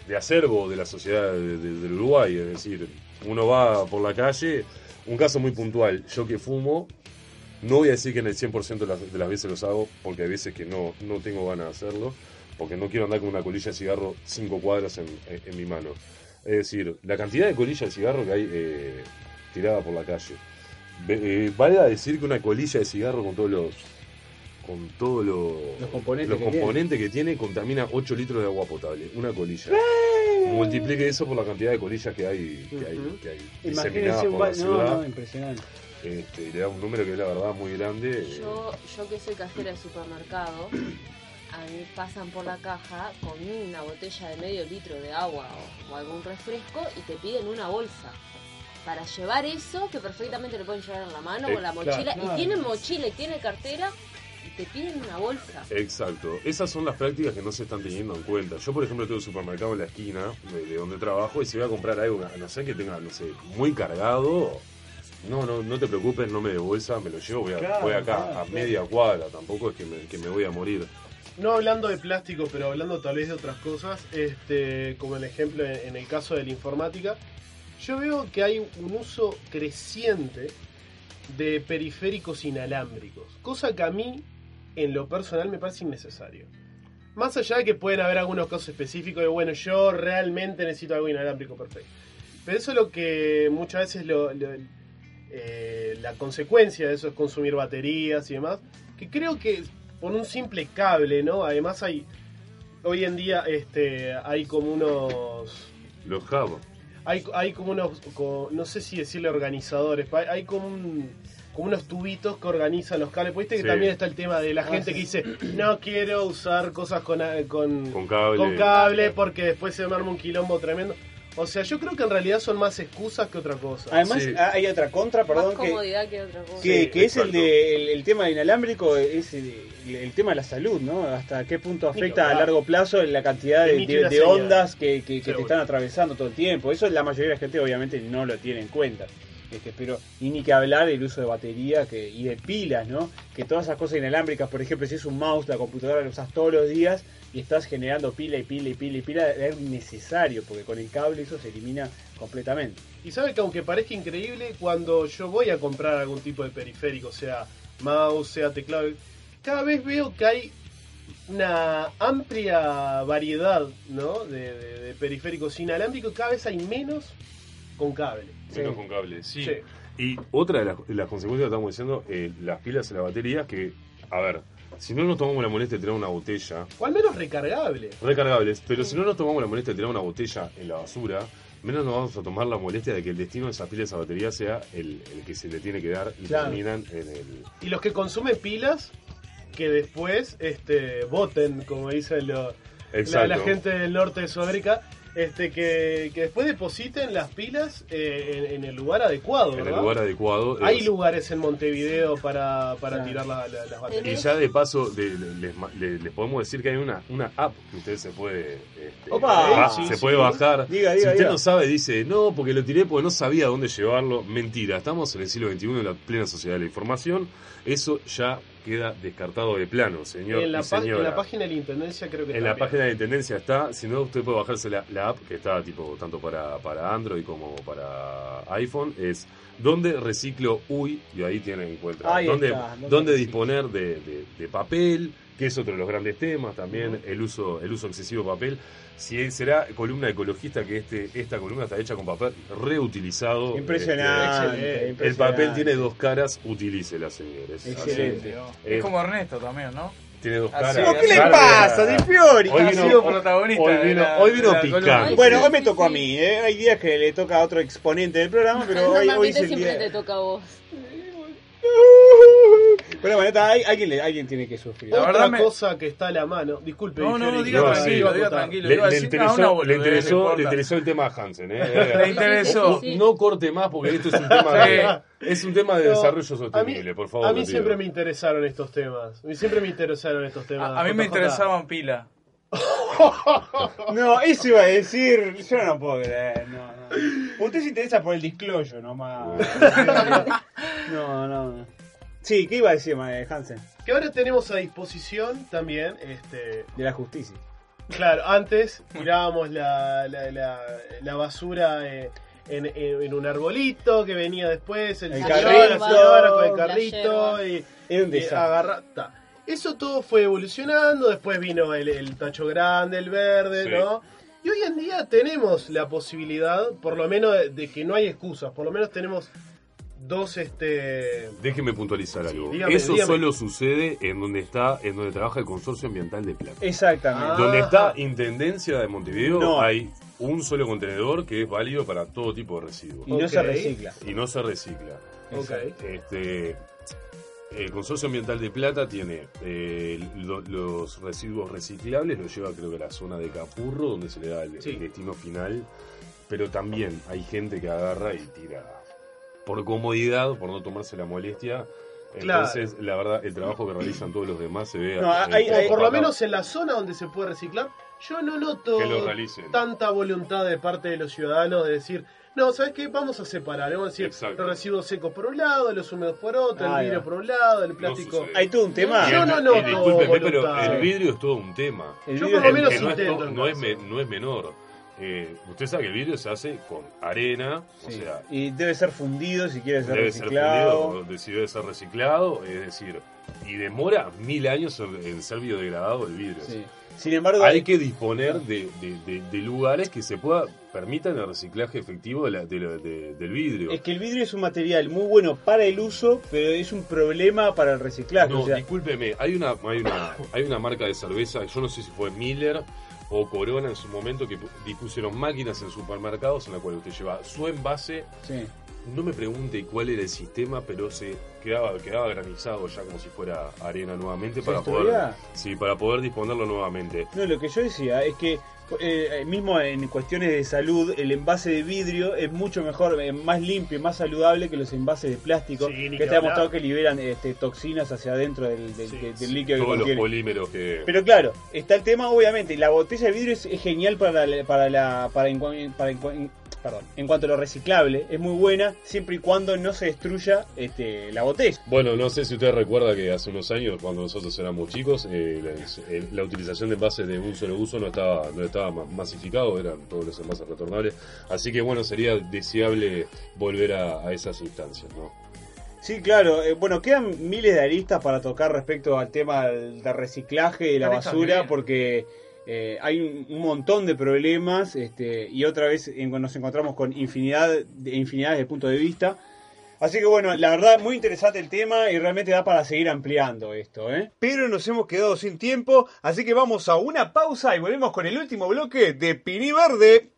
de acervo de la sociedad de- de- del Uruguay. Es decir, uno va por la calle, un caso muy puntual, yo que fumo, no voy a decir que en el 100% de las, de las veces los hago, porque hay veces que no, no tengo ganas de hacerlo, porque no quiero andar con una colilla de cigarro cinco cuadras en, en- mi mano. Es decir, la cantidad de colillas de cigarro que hay eh, tirada por la calle. Eh, valga decir que una colilla de cigarro con todos los con todos los, Los componentes los que tiene. componentes que tiene contamina 8 litros de agua potable, una colilla. Multiplique eso por la cantidad de colillas que hay, que hay, que hay Imagínense un por ba- la ciudad. no, no, impresionante. Este, y le da un número que es la verdad muy grande. eh, Yo, yo que soy cajera de supermercado, a mí pasan por la caja con una botella de medio litro de agua o, o algún refresco y te piden una bolsa. Para llevar eso, que perfectamente lo pueden llevar en la mano o en la Eh, mochila, claro. y tienen mochila y tienen cartera, te piden una bolsa. Exacto. Esas son las prácticas que no se están teniendo en cuenta. Yo, por ejemplo, tengo un supermercado en la esquina de, de donde trabajo y si voy a comprar algo, a no sé que tenga, no sé, muy cargado, No, no, no te preocupes, no me de bolsa, me lo llevo, voy, a- Claro, voy acá claro, a claro. media cuadra, tampoco es que me, que me voy a morir. No hablando de plástico, pero hablando tal vez de otras cosas, este, como el ejemplo en, en el caso de la informática, yo veo que hay un uso creciente de periféricos inalámbricos, cosa que a mí, en lo personal, me parece innecesario. Más allá de que pueden haber algunos casos específicos de, bueno, yo realmente necesito algo inalámbrico perfecto. Pero eso es lo que muchas veces lo- lo- eh, la consecuencia de eso es consumir baterías y demás, que creo que por un simple cable, ¿no? Además hay, hoy en día este, hay como unos... Los Java. Hay, hay como unos, no sé si decirle organizadores, hay como un- como unos tubitos que organizan los cables. Pues Viste que Sí. también está el tema de la Ah, gente sí. que dice, no quiero usar cosas con, con, Con cable. con cable porque después se me arma un quilombo tremendo. O sea, yo creo que en realidad son más excusas que otra cosa. Además, ah, hay otra contra, perdón, Más que, comodidad que otra cosa. que, Sí, que es el, de, el, el tema inalámbrico, es el, el tema de la salud, ¿no? Hasta qué punto afecta a claro. largo plazo la cantidad de, de- de ondas que, que- que te están atravesando todo el tiempo. Eso la mayoría de la gente obviamente no lo tiene en cuenta. Este, pero, y ni que hablar del uso de batería que, y de pilas, ¿no? Que todas esas cosas inalámbricas, por ejemplo, si es un mouse, la computadora la usas todos los días y estás generando pila y pila y pila y pila, es necesario, porque con el cable eso se elimina completamente. Y sabe que aunque parezca increíble, cuando yo voy a comprar algún tipo de periférico, sea mouse, sea teclado, cada vez veo que hay una amplia variedad ¿no? de, de- de periféricos inalámbricos, cada vez hay menos con cable. Menos con cable, sí. Sí. Y otra de las, de las consecuencias que estamos diciendo, eh, las pilas y las baterías, que, a ver, si no nos tomamos la molestia de tirar una botella, O al menos recargable. recargables, pero si no nos tomamos la molestia de tirar una botella en la basura, menos nos vamos a tomar la molestia de que el destino de esas pilas y esa batería sea el, el que se le tiene que dar y Claro. terminan en el... Y los que consumen pilas, que después este, voten, como dicen lo- la, la gente del norte de Sudamérica, este, que, que después depositen las pilas eh, en, en el lugar adecuado. En el lugar adecuado. Hay Es- lugares en Montevideo para, para Claro. tirar la- la- las Y baterías. ya de paso, de- les, les podemos decir que hay una, una app que usted se puede, este, Opa. Sí, se sí. puede bajar. Diga, si diga, usted diga. no sabe, dice, no, porque lo tiré porque no sabía dónde llevarlo. Mentira, estamos en el siglo XXI, en la plena sociedad de la información. Eso ya queda descartado de plano, señor en, la y en la página de la Intendencia creo que En la página de Intendencia está, si no usted puede bajarse la, la app que está tipo tanto para, para Android como para iPhone, es donde reciclo uy y ahí tiene encuentra Ahí dónde, está, ¿dónde dónde reciclo? disponer de, de- de papel, que es otro de los grandes temas también, el uso el uso excesivo de papel. Si será columna ecologista que este esta columna está hecha con papel reutilizado. Impresionante, Este, el impresionante. papel tiene dos caras, utilícela, señores. Excelente. Así, Es eh, como Ernesto también, ¿no? tiene dos caras. ¿Qué le pasa, Di Fiori? Hoy Ha vino, sido protagonista hoy de vino, la- hoy vino de la picante. Bueno, hoy me tocó a mí, ¿eh? hay días que le toca a otro exponente del programa, pero hoy, hoy es el siempre día. te toca a vos. Pero bueno, está, hay- alguien, tiene que sufrir. La Otra verdad me- cosa que está a la mano. Disculpe, No, no, diga No, tranquilo, sí. iba a diga tranquilo. Le, a interesó, ah, boludez, le, no interesó, le interesó el tema Hansen. ¿eh? Le interesó. No, no corte más porque esto es un tema de, es un tema de No, desarrollo a mí, sostenible, por favor. a mí siempre me interesaron estos temas. A mí siempre me interesaron estos temas. A, a mí me interesaban pila. No, eso iba a decir, yo no puedo creer, no, no. Usted se interesa por el disclosure nomás. No, no. Sí, ¿qué iba a decir Hansen? Que ahora tenemos a disposición también, este, De la justicia. claro, antes tirábamos la, la, la, la basura eh, en, en- en un arbolito que venía después, el, El señor, carrito, la señora con el carrito y, y agarra- ta. Eso todo fue evolucionando, después vino el, el tacho grande, el verde, Sí. ¿no? Y hoy en día tenemos la posibilidad, por lo menos, de, de que no hay excusas, por lo menos tenemos dos, este... Déjeme puntualizar algo. dígame, Eso dígame. solo sucede en donde está, en donde trabaja el Consorcio Ambiental de Plata. Exactamente. Ah. Donde está Intendencia de Montevideo No. hay un solo contenedor que es válido para todo tipo de residuos. Y no se recicla. Y no se recicla. Ok. Este, el Consorcio Ambiental de Plata tiene eh, lo- los residuos reciclables, lo lleva creo que a la zona de Capurro, donde se le da el, Sí. el destino final, pero también hay gente que agarra y tira por comodidad, por no tomarse la molestia. Claro. Entonces, la verdad, el trabajo que realizan todos los demás se ve... No, eh, hay- O hay- por lo menos en la zona donde se puede reciclar, yo no noto Que lo realicen. tanta voluntad de parte de los ciudadanos de decir, No, ¿sabes qué? Vamos a separar. Vamos a decir Exacto. los residuos secos por un lado, los húmedos por otro, Ah, el vidrio ya. por un lado, el plástico. Hay todo un tema. Yo no el- noto y discúlpeme, pero el vidrio es todo un tema. El Yo vidrio por lo menos no, es, intento, no es menor. Eh, usted sabe que el vidrio se hace con arena, o sea, y debe ser fundido si quiere ser debe ser reciclado. fundido, si debe ser reciclado, es decir, y demora mil años en, en ser biodegradado el vidrio. Sí. Sin embargo, Hay que disponer de, de- de- de lugares que se pueda permitan el reciclaje efectivo de la- del vidrio. es que el vidrio es un material muy bueno para el uso, pero es un problema para el reciclaje. No, o sea, discúlpeme, hay una, hay una, hay una marca de cerveza, yo no sé si fue Miller o Corona en su momento, que pu- dispusieron máquinas en supermercados en la cual usted lleva su envase. sí. No me pregunte cuál era el sistema, pero se quedaba, quedaba granizado ya como si fuera arena nuevamente ¿Se para poder, sí, para poder disponerlo nuevamente. No, lo que yo decía es que eh, mismo en cuestiones de salud, el envase de vidrio es mucho mejor, eh, más limpio y más saludable que los envases de plástico, Sí, que que está demostrado que liberan este, toxinas hacia adentro del, del- Sí, del sí. líquido que Todos los contiene. polímeros que... Pero claro, está el tema, obviamente, la botella de vidrio es, es genial para la, para la para en, para en- perdón, en cuanto a lo reciclable, es muy buena siempre y cuando no se destruya este, la botella. Bueno, no sé si usted recuerda que hace unos años, cuando nosotros éramos chicos, eh, la, utilización de envases de un solo uso no estaba, no estaba ma- masificado, eran todos los envases retornables. Así que bueno, sería deseable volver a, a esas instancias, ¿no? Sí, claro. eh, bueno, quedan miles de aristas para tocar respecto al tema del del reciclaje de la basura, bien. porque eh, hay un, montón de problemas este, y otra vez nos encontramos con infinidad de infinidades de puntos de vista. Así que bueno, la verdad, muy interesante el tema y realmente da para seguir ampliando esto, ¿eh? Pero nos hemos quedado sin tiempo, así que vamos a una pausa y volvemos con el último bloque de Pini Verde.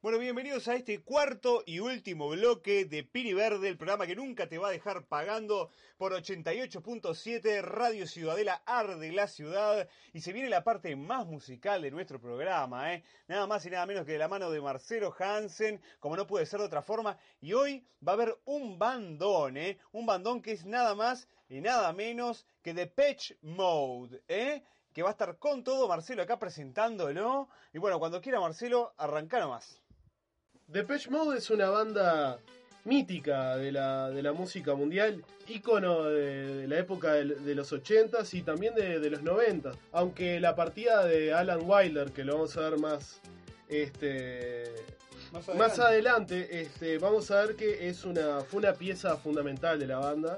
Bueno, bienvenidos a este cuarto y último bloque de Pini Verde, el programa que nunca te va a dejar pagando por 88.7 Radio Ciudadela Arde la Ciudad. Y se viene la parte más musical de nuestro programa, ¿eh? Nada más y nada menos que de la mano de Marcelo Hansen, como no puede ser de otra forma. Y hoy va a haber un bandón, ¿eh? Un bandón que es nada más y nada menos que The Patch Mode, ¿eh? Que va a estar con todo Marcelo acá presentándolo. Y bueno, cuando quiera Marcelo, arranca nomás. Depeche Mode es una banda mítica de la, de la música mundial, ícono de, de la época de, de los 80s y también de, los 90 Aunque la partida de Alan Wilder, que lo vamos a ver más, este, más adelante, este, vamos a ver que es una, fue una pieza fundamental de la banda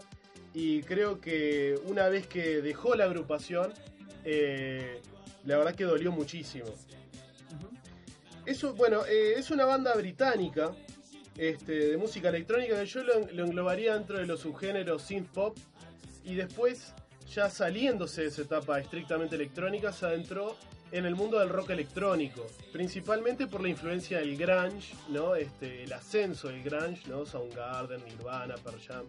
y creo que una vez que dejó la agrupación, eh, la verdad que dolió muchísimo. Eso, bueno, eh, es una banda británica este, de música electrónica que yo lo, lo englobaría dentro de los subgéneros synth pop y después, ya saliéndose de esa etapa estrictamente electrónica, se adentró en el mundo del rock electrónico, principalmente por la influencia del grunge, ¿no? Este, el ascenso del grunge, ¿no? Soundgarden, Nirvana, Pearl.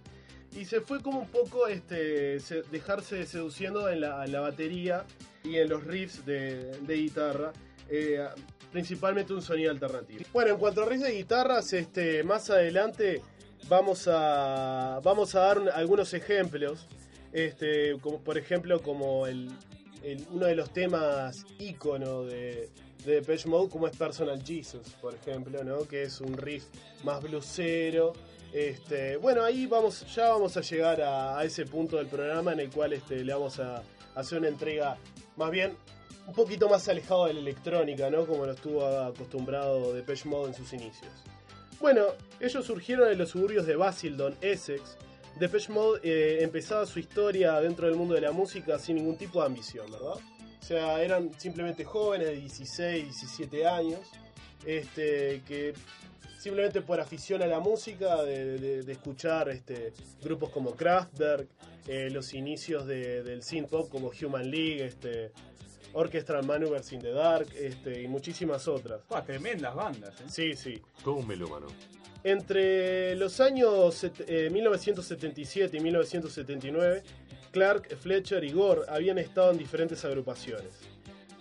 Y se fue como un poco este, se- dejarse seduciendo en la, batería y en los riffs de, de guitarra. eh, principalmente un sonido alternativo. Bueno, en cuanto a riffs de guitarras, este, más adelante vamos a, vamos a dar un- algunos ejemplos. Este, como por ejemplo, como el, el- uno de los temas ícono de, de Depeche Mode, como es Personal Jesus, por ejemplo, ¿no? que es un riff más blusero. Este, bueno, ahí vamos, ya vamos a llegar a, a ese punto del programa en el cual este, le vamos a hacer una entrega más bien un poquito más alejado de la electrónica, ¿no? Como lo estuvo acostumbrado Depeche Mode en sus inicios. Bueno, ellos surgieron en los suburbios de Basildon, Essex. Depeche Mode eh, empezaba su historia dentro del mundo de la música sin ningún tipo de ambición, ¿verdad? O sea, eran simplemente jóvenes de 16, 17 años, este, que simplemente por afición a la música, de, escuchar este, grupos como Kraftwerk, eh, los inicios de- del synth pop como Human League, este, Orchestral Maneuvers in the Dark este, y muchísimas otras. Buah, tremendas bandas, ¿eh? Sí, sí. Todo un melómano. Entre los años eh, 1977 y 1979, Clark, Fletcher y Gore habían estado en diferentes agrupaciones.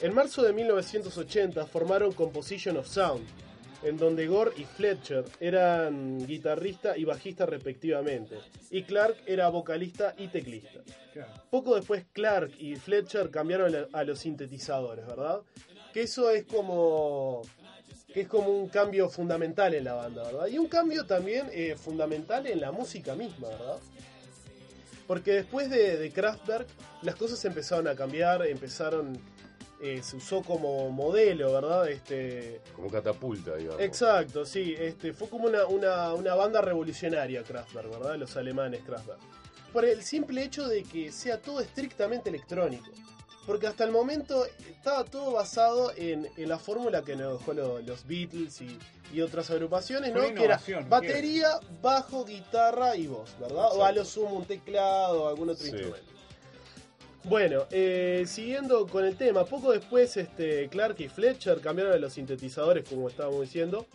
En marzo de 1980 formaron Composition of Sound, en donde Gore y Fletcher eran guitarrista y bajista respectivamente, y Clark era vocalista y teclista. Poco después Clark y Fletcher cambiaron a- los sintetizadores, ¿verdad? Que eso es como que es como un cambio fundamental en la banda, ¿verdad? Y un cambio también eh, fundamental en la música misma, ¿verdad? Porque después de, de Kraftwerk las cosas empezaron a cambiar, empezaron, eh, se usó como modelo, ¿verdad? Este, Como catapulta, digamos. Exacto, sí, este, fue como una, una, una banda revolucionaria Kraftwerk, ¿verdad? Los alemanes Kraftwerk. Por el simple hecho de que sea todo estrictamente electrónico. Porque hasta el momento estaba todo basado en, en la fórmula que nos dejó lo- los Beatles y, y otras agrupaciones, ¿no? Que era batería, bajo, guitarra y voz, ¿verdad? O a lo sumo un teclado o algún otro Sí. instrumento. Bueno, eh, siguiendo con el tema, poco después este, Clark y Fletcher cambiaron a los sintetizadores, como estábamos diciendo,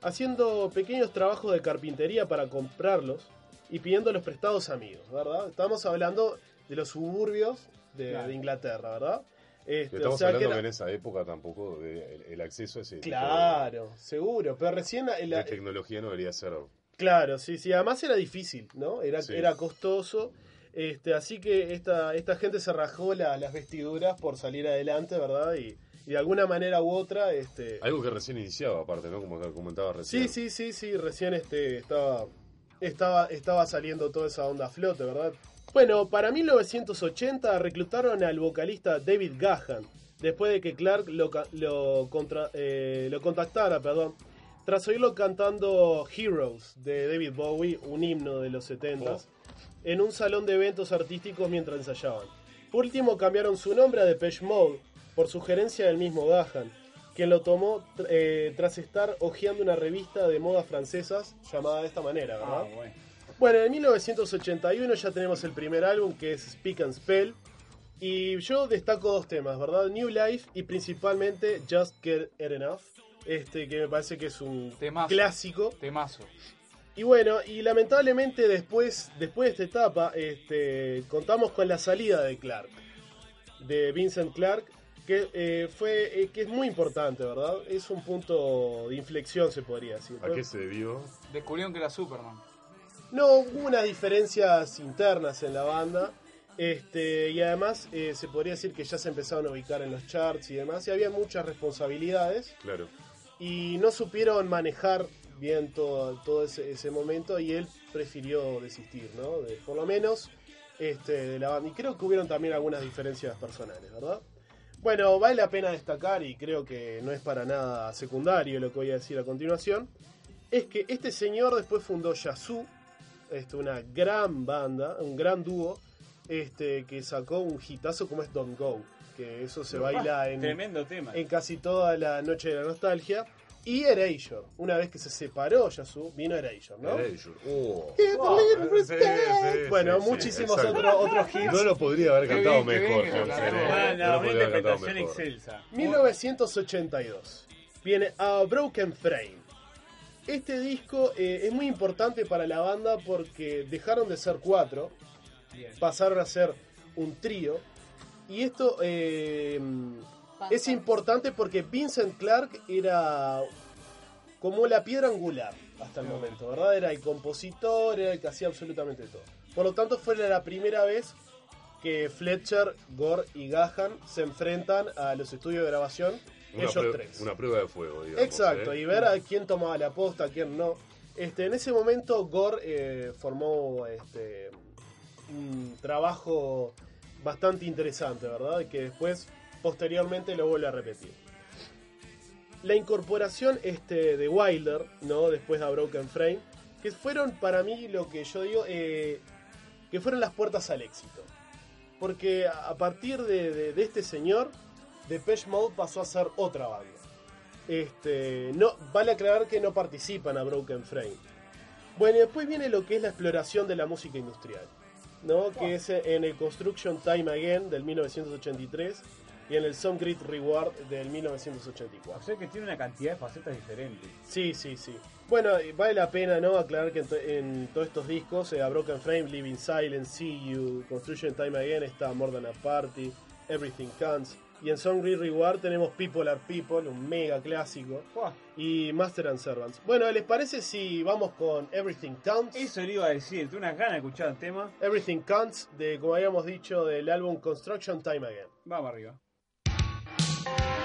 haciendo pequeños trabajos de carpintería para comprarlos y pidiéndolos prestados a amigos, ¿verdad? Estamos hablando de los suburbios de, Claro. de Inglaterra, ¿verdad? Este, Estamos o sea que hablando que, era- en esa época tampoco de- el, el acceso a ese tipo de- Claro, seguro, pero recién... la- la- tecnología no debería ser. Claro, sí, sí, además era difícil, ¿no? Era, Sí. era costoso. Este, así que esta, esta gente se rajó la- las vestiduras por salir adelante, ¿verdad? Y, y de alguna manera u otra, este. Algo que recién iniciaba, aparte, ¿no? Como te comentaba recién. Sí, sí, sí, sí, recién este estaba, estaba, estaba saliendo toda esa onda a flote, ¿verdad? Bueno, para 1980 reclutaron al vocalista David Gahan, después de que Clark lo, lo, contra- eh, lo contactara, perdón, tras oírlo cantando Heroes de David Bowie, un himno de los 70s, en un salón de eventos artísticos mientras ensayaban. Por último cambiaron su nombre a Depeche Mode, por sugerencia del mismo Gahan, quien lo tomó eh, tras estar hojeando una revista de moda francesas llamada de esta manera, ¿verdad? Ah, bueno. Bueno, en 1981 ya tenemos el primer álbum que es Speak and Spell. Y yo destaco dos temas, ¿verdad? New Life y principalmente Just Get It Enough. Este que me parece que es un Temazo. clásico. Temazo. Y bueno, y lamentablemente después, después de esta etapa, este, contamos con la salida de Clark, de Vincent Clark, que eh, fue, eh, que es muy importante, ¿verdad? Es un punto de inflexión, se podría decir. ¿A qué se debió? Descubrieron que era Superman. No, hubo unas diferencias internas en la banda. Este, y además eh, se podría decir que ya se empezaron a ubicar en los charts y demás. Y había muchas responsabilidades. Claro. Y no supieron manejar bien todo, todo ese, ese momento. Y él prefirió desistir, ¿no? De- por lo menos este, de la banda. Y creo que hubieron también algunas diferencias personales, ¿verdad? Bueno, vale la pena destacar, y creo que no es para nada secundario lo que voy a decir a continuación, es que este señor después fundó Yazoo, este, una gran banda, un gran dúo, este, que sacó un hitazo como es Don't Go, que eso se baila en, Tremendo tema. en casi toda la noche de la nostalgia. Y Erasure, una vez que se separó Yazoo, vino Erasure, ¿no? Erasure. Oh. Oh, sí, respect. sí, bueno, sí, muchísimos otros, otros hits. No lo podría haber cantado bien, mejor, bien. Ah, No no, lo una interpretación excelsa. 1982 viene A Broken Frame. Este disco eh, es muy importante para la banda porque dejaron de ser cuatro, pasaron a ser un trío. Y esto eh, es importante porque Vincent Clark era como la piedra angular hasta el momento, ¿verdad? Era el compositor, era el que hacía absolutamente todo. Por lo tanto, fue la primera vez que Fletcher, Gore y Gahan se enfrentan a los estudios de grabación, Una, ellos tres. una prueba de fuego, digamos. Exacto, ¿eh? y ver a quién tomaba la posta, a quién no. Este, en ese momento Gore eh, formó este, un trabajo bastante interesante, ¿verdad? Que después, posteriormente, lo vuelve a repetir. La incorporación este, de Wilder, ¿no? Después de A Broken Frame, que fueron para mí lo que yo digo, eh, que fueron las puertas al éxito. Porque a partir de, de- de este señor, Depeche Mode pasó a ser otra banda. Este, no, vale aclarar que no participan a Broken Frame. Bueno, y después viene lo que es la exploración de la música industrial, ¿no? Que es en el Construction Time Again del 1983 y en el Some Great Reward del 1984. O sea que tiene una cantidad de facetas diferentes. Sí, sí, sí. Bueno, vale la pena no aclarar que en, to- en todos estos discos, eh, a Broken Frame, Living Silent, See You, Construction Time Again, está More Than a Party, Everything Counts. Y en Song Great Reward tenemos People Are People, un mega clásico. Y Master and Servants. Bueno, ¿les parece si vamos con Everything Counts? Eso le iba a decir, tengo unas ganas de escuchar el tema. Everything Counts, de, como habíamos dicho, del álbum Construction Time Again. Vamos arriba. Thank you.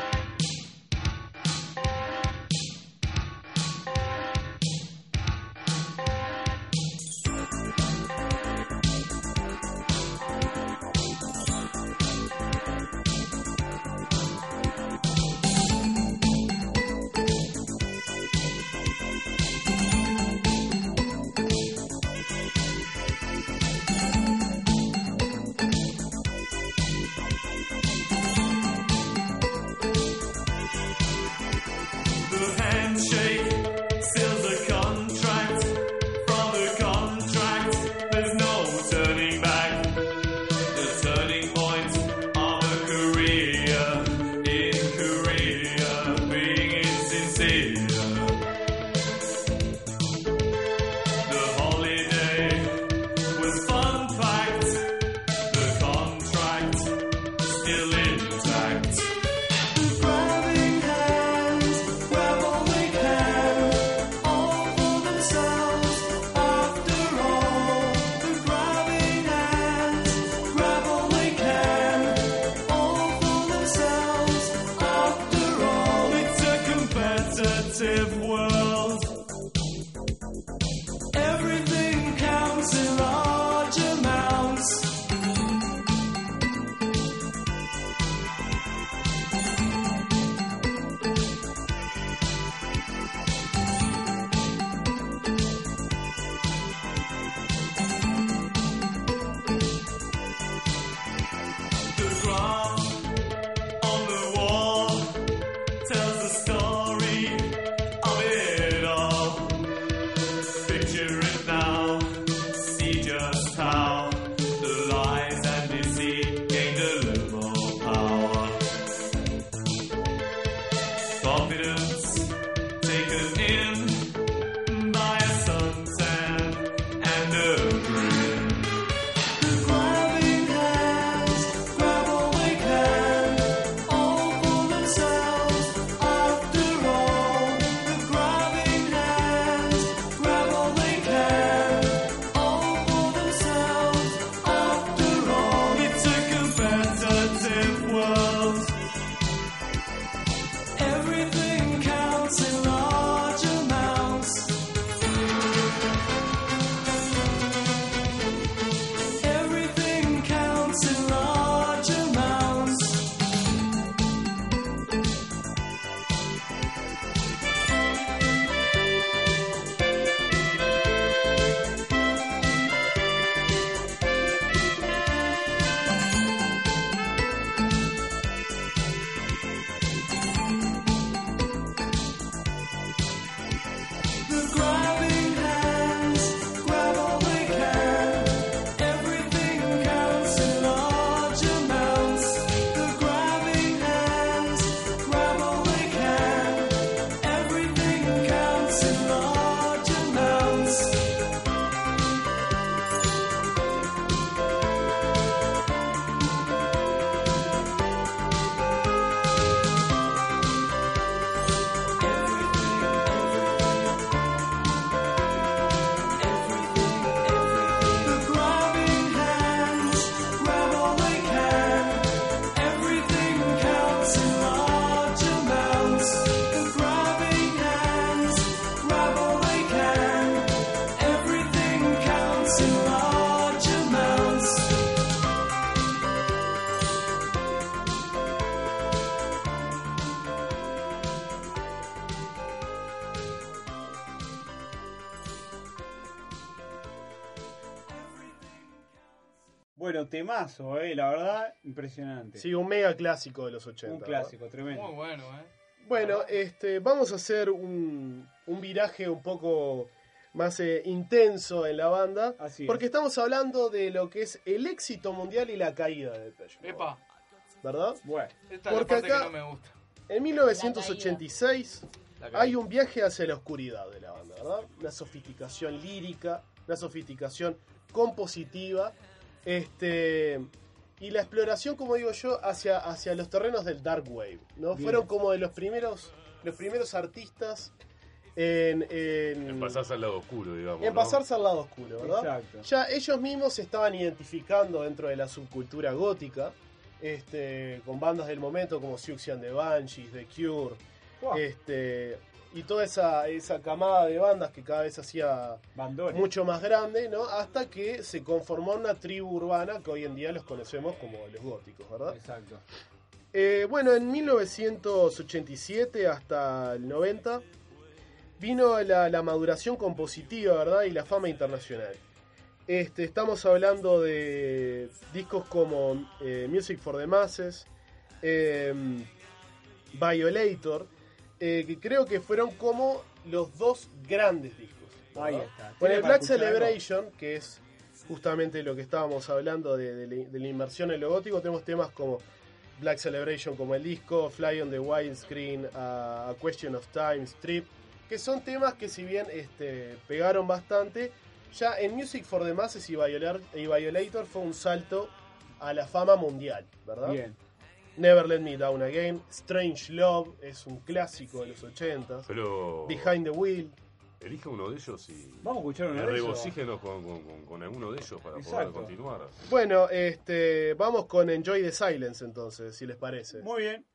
Temazo, eh, la verdad, impresionante. Sí, un mega clásico de los 80. Un clásico, tremendo. Muy bueno, ¿eh? Bueno, este, vamos a hacer un, un viraje un poco más eh, intenso en la banda. Así es. porque estamos hablando de lo que es el éxito mundial y la caída de Mode, Epa, ¿Verdad? Bueno, esta es Porque la parte acá- que no me gusta. En 1986 La caída. hay un viaje hacia la oscuridad de la banda, ¿verdad? Una sofisticación lírica, una sofisticación compositiva, este y la exploración, como digo yo, hacia, hacia los terrenos del dark wave, ¿no? Bien. Fueron como de los primeros los primeros artistas en, en, En pasarse al lado oscuro, digamos. en ¿no? pasarse al lado oscuro, ¿verdad? Exacto. Ya ellos mismos se estaban identificando dentro de la subcultura gótica, este, con bandas del momento como Siouxsie and the Banshees, The Cure, este, y toda esa, esa camada de bandas que cada vez hacía mucho más grande, ¿no? Hasta que se conformó una tribu urbana que hoy en día los conocemos como los góticos, ¿verdad? Exacto. Eh, bueno, en 1987 hasta el 90 vino la, la maduración compositiva, ¿verdad? Y la fama internacional. Este, estamos hablando de discos como eh, Music for the Masses, eh, Violator, eh, que creo que fueron como los dos grandes discos. Ahí está. Con ¿Tiene el Black algo? Celebration, que es justamente lo que estábamos hablando de, de la- de la inmersión en lo gótico, tenemos temas como Black Celebration como el disco, Fly on the Widescreen, a, A Question of Time, Strip, que son temas que si bien este, pegaron bastante, ya en Music for the Masses y, Violar- y Violator fue un salto a la fama mundial, ¿verdad? Bien. Never Let Me Down Again, Strange Love es un clásico de los 80s, Pero. Behind the Wheel, Elija uno de ellos y. Vamos a escuchar una y de ellos. con, con, con, con alguno de ellos para poder continuar. Bueno, este, vamos con Enjoy the Silence entonces, si les parece. Muy bien.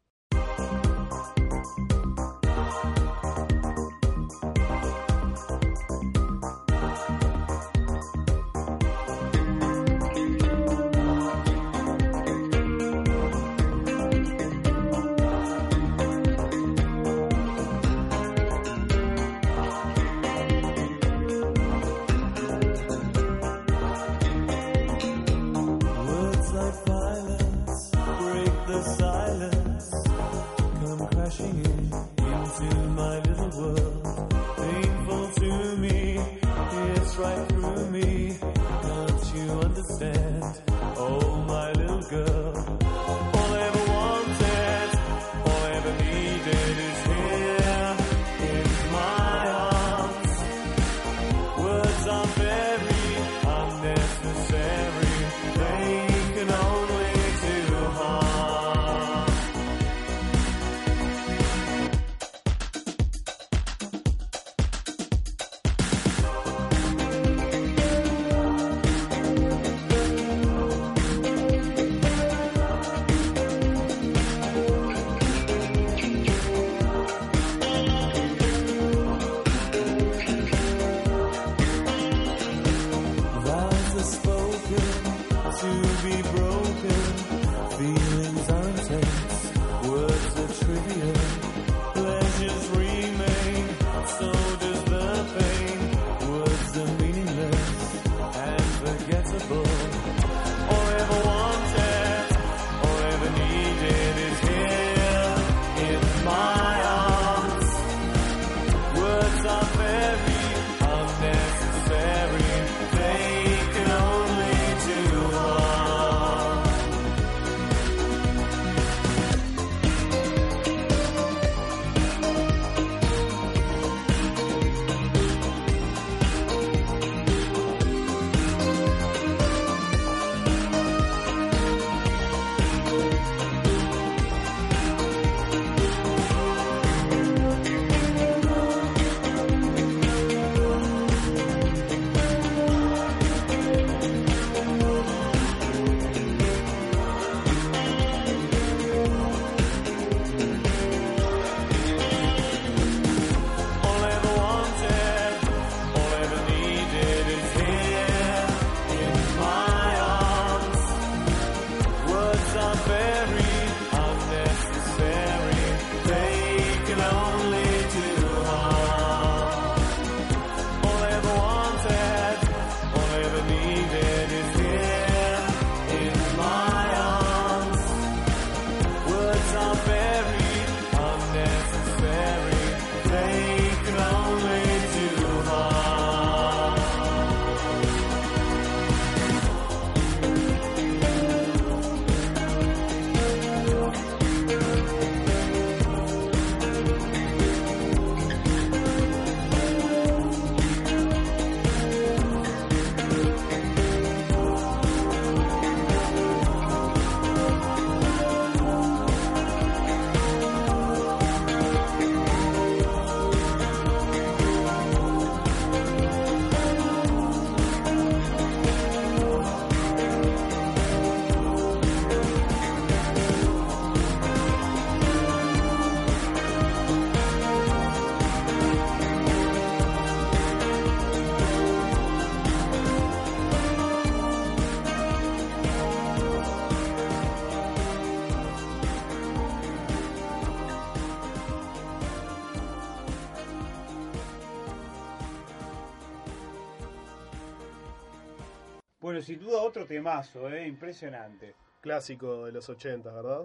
Temazo, ¿eh? impresionante. Clásico de los 80, ¿verdad?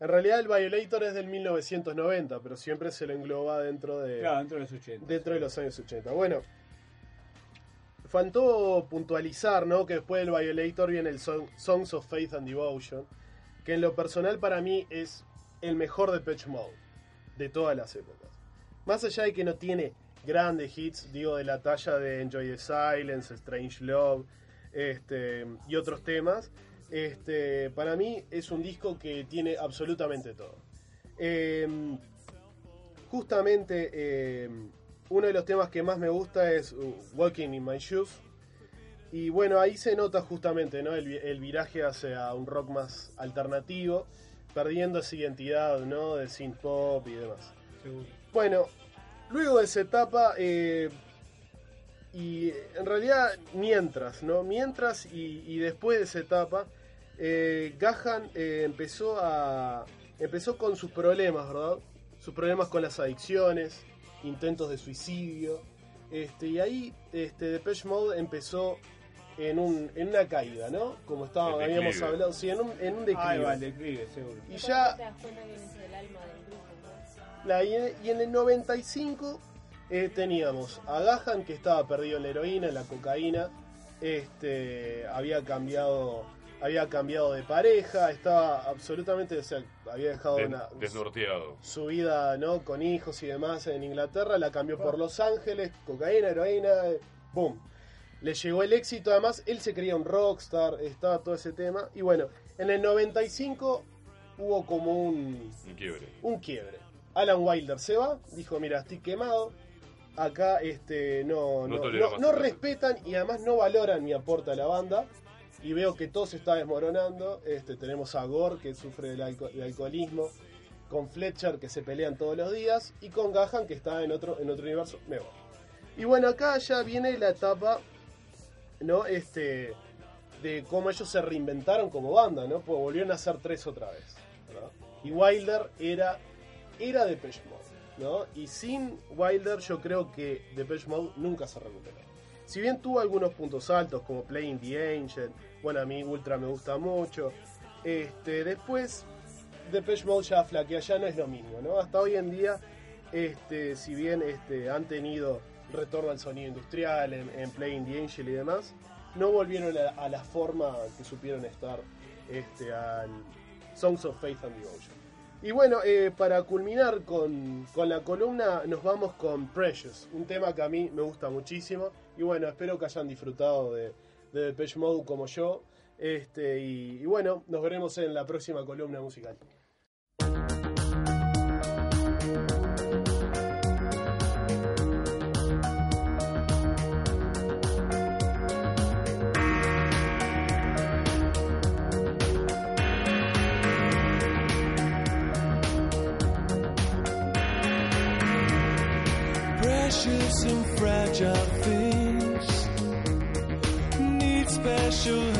En realidad el Violator es del 1990, pero siempre se lo engloba dentro de, Claro, dentro de los 80. dentro de los años 80. Bueno, faltó puntualizar, ¿no? Que después del Violator viene el Song- Songs of Faith and Devotion, que en lo personal para mí es el mejor de Pitch Mode de todas las épocas. Más allá de que no tiene grandes hits, digo, de la talla de Enjoy the Silence, Strange Love este, y otros temas, este, para mí es un disco que tiene absolutamente todo. Em, justamente eh, uno de los temas que más me gusta es uh, Walking in My Shoes. Y bueno, ahí se nota justamente ¿no? el, el viraje hacia un rock más alternativo, perdiendo esa identidad ¿no? de synth pop y demás. Bueno, luego de esa etapa, eh, y en realidad mientras, ¿no? Mientras y, y después de esa etapa, eh, Gahan eh, empezó a empezó con sus problemas, ¿verdad? Sus problemas con las adicciones, intentos de suicidio, este y ahí este Depeche Mode empezó en un en una caída, ¿no? Como estábamos En habíamos hablado, sí, en un en un declive. Ahí va, el declive, seguro. Y ya Te das cuenta que es el alma del grupo, ¿no? la- y, en, y en el 95 eh, teníamos a Gahan que estaba perdido en la heroína, en la cocaína, este, había cambiado, había cambiado de pareja, estaba absolutamente, o sea, había dejado Des- una, desnorteado. su vida ¿no? con hijos y demás en Inglaterra, la cambió por Los Ángeles, cocaína, heroína, eh, boom. Le llegó el éxito, además él se creía un rockstar, estaba todo ese tema. Y bueno, en el 95 hubo como un, Un quiebre. un quiebre. Alan Wilder se va, dijo, mira, estoy quemado, acá este no, No no, tolero no- más no esto". respetan y además no valoran mi aporte a la banda. Y veo que todo se está desmoronando. Este, tenemos a Gore que sufre del alco- de alcoholismo, con Fletcher que se pelean todos los días y con Gahan que está en otro, en otro universo. Me voy. Y bueno, acá ya viene la etapa, ¿no? Este, de cómo ellos se reinventaron como banda, ¿no? Pues volvieron a hacer tres otra vez. Y Wilder era, era Depeche Mode, Y sin Wilder yo creo que Depeche Mode nunca se recuperó. Si bien tuvo algunos puntos altos como Playing the Angel, bueno, a mí Ultra me gusta mucho, este, después Depeche Mode ya flaquea, ya no es lo mismo, ¿no? Hasta hoy en día, este, si bien este, han tenido retorno al sonido industrial en, en Playing the Angel y demás, no volvieron a, a la forma que supieron estar este, al Songs of Faith and Devotion. Y bueno, eh, para culminar con, con la columna, nos vamos con Precious, un tema que a mí me gusta muchísimo. Y bueno, espero que hayan disfrutado de, de Depeche Mode como yo. Este, y, y bueno, nos veremos en la próxima columna musical. Special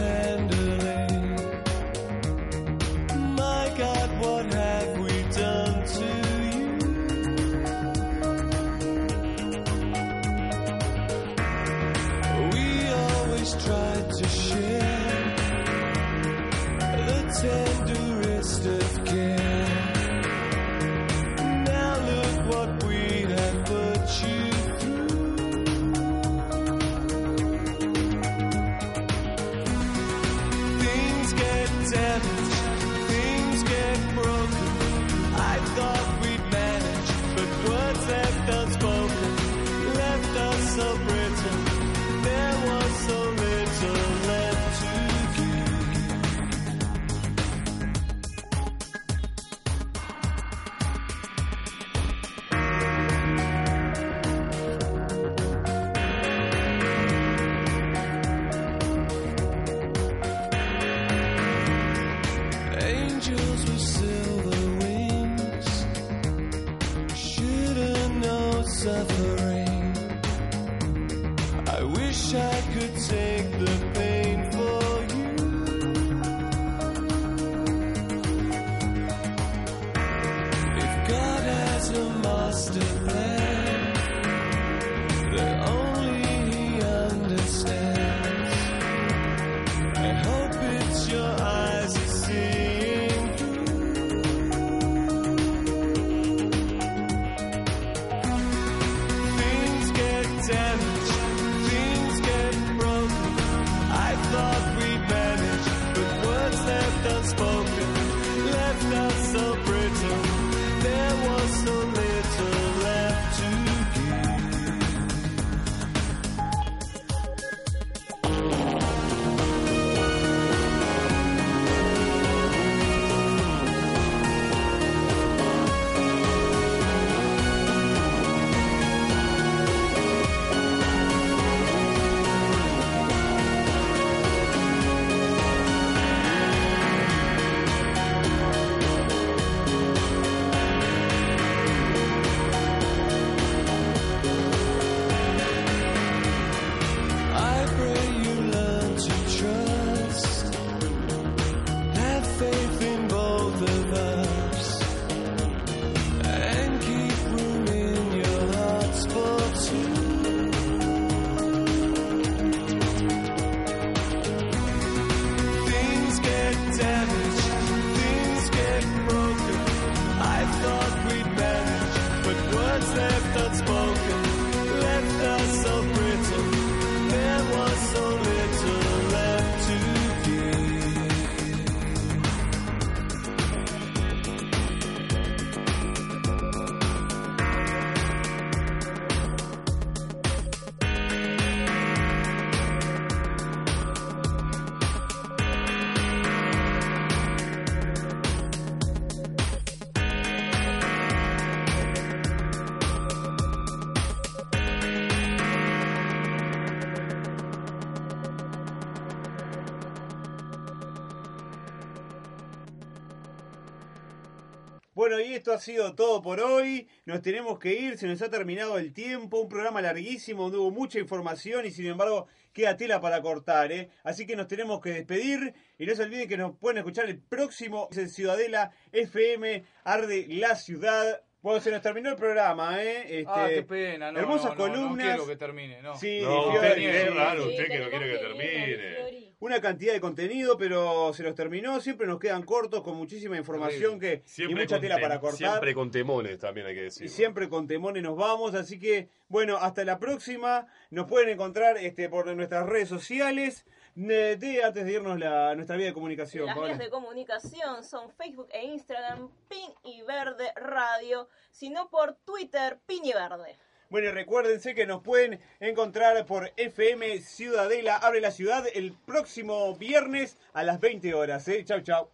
Bueno, y esto ha sido todo por hoy. Nos tenemos que ir, se nos ha terminado el tiempo. Un programa larguísimo donde hubo mucha información y sin embargo queda tela para cortar. ¿eh? Así que nos tenemos que despedir. Y no se olviden que nos pueden escuchar el próximo en Ciudadela FM Arde la Ciudad. Bueno, se nos terminó el programa, ¿eh? Este, ah, qué pena, no, hermosas no, no, columnas. No quiero que termine, no. Sí, No, Fiori, usted, es raro Sí, usted que no quiere que termine. Una cantidad de contenido, pero se nos terminó. Siempre nos quedan cortos con muchísima información que, y mucha con tela para cortar. Siempre con temones también hay que decir. Y siempre con Temones nos vamos, así que bueno, hasta la próxima. Nos pueden encontrar este por nuestras redes sociales. De, antes de irnos la, nuestra vía de comunicación. Las Paola. vías de comunicación son Facebook e Instagram, Pin y Verde Radio, sino por Twitter, Pin y Verde. Bueno, y recuérdense que nos pueden encontrar por FM Ciudadela Abre la Ciudad el próximo viernes a las 20 horas. ¿eh? Chau, chau.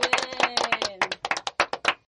Bien.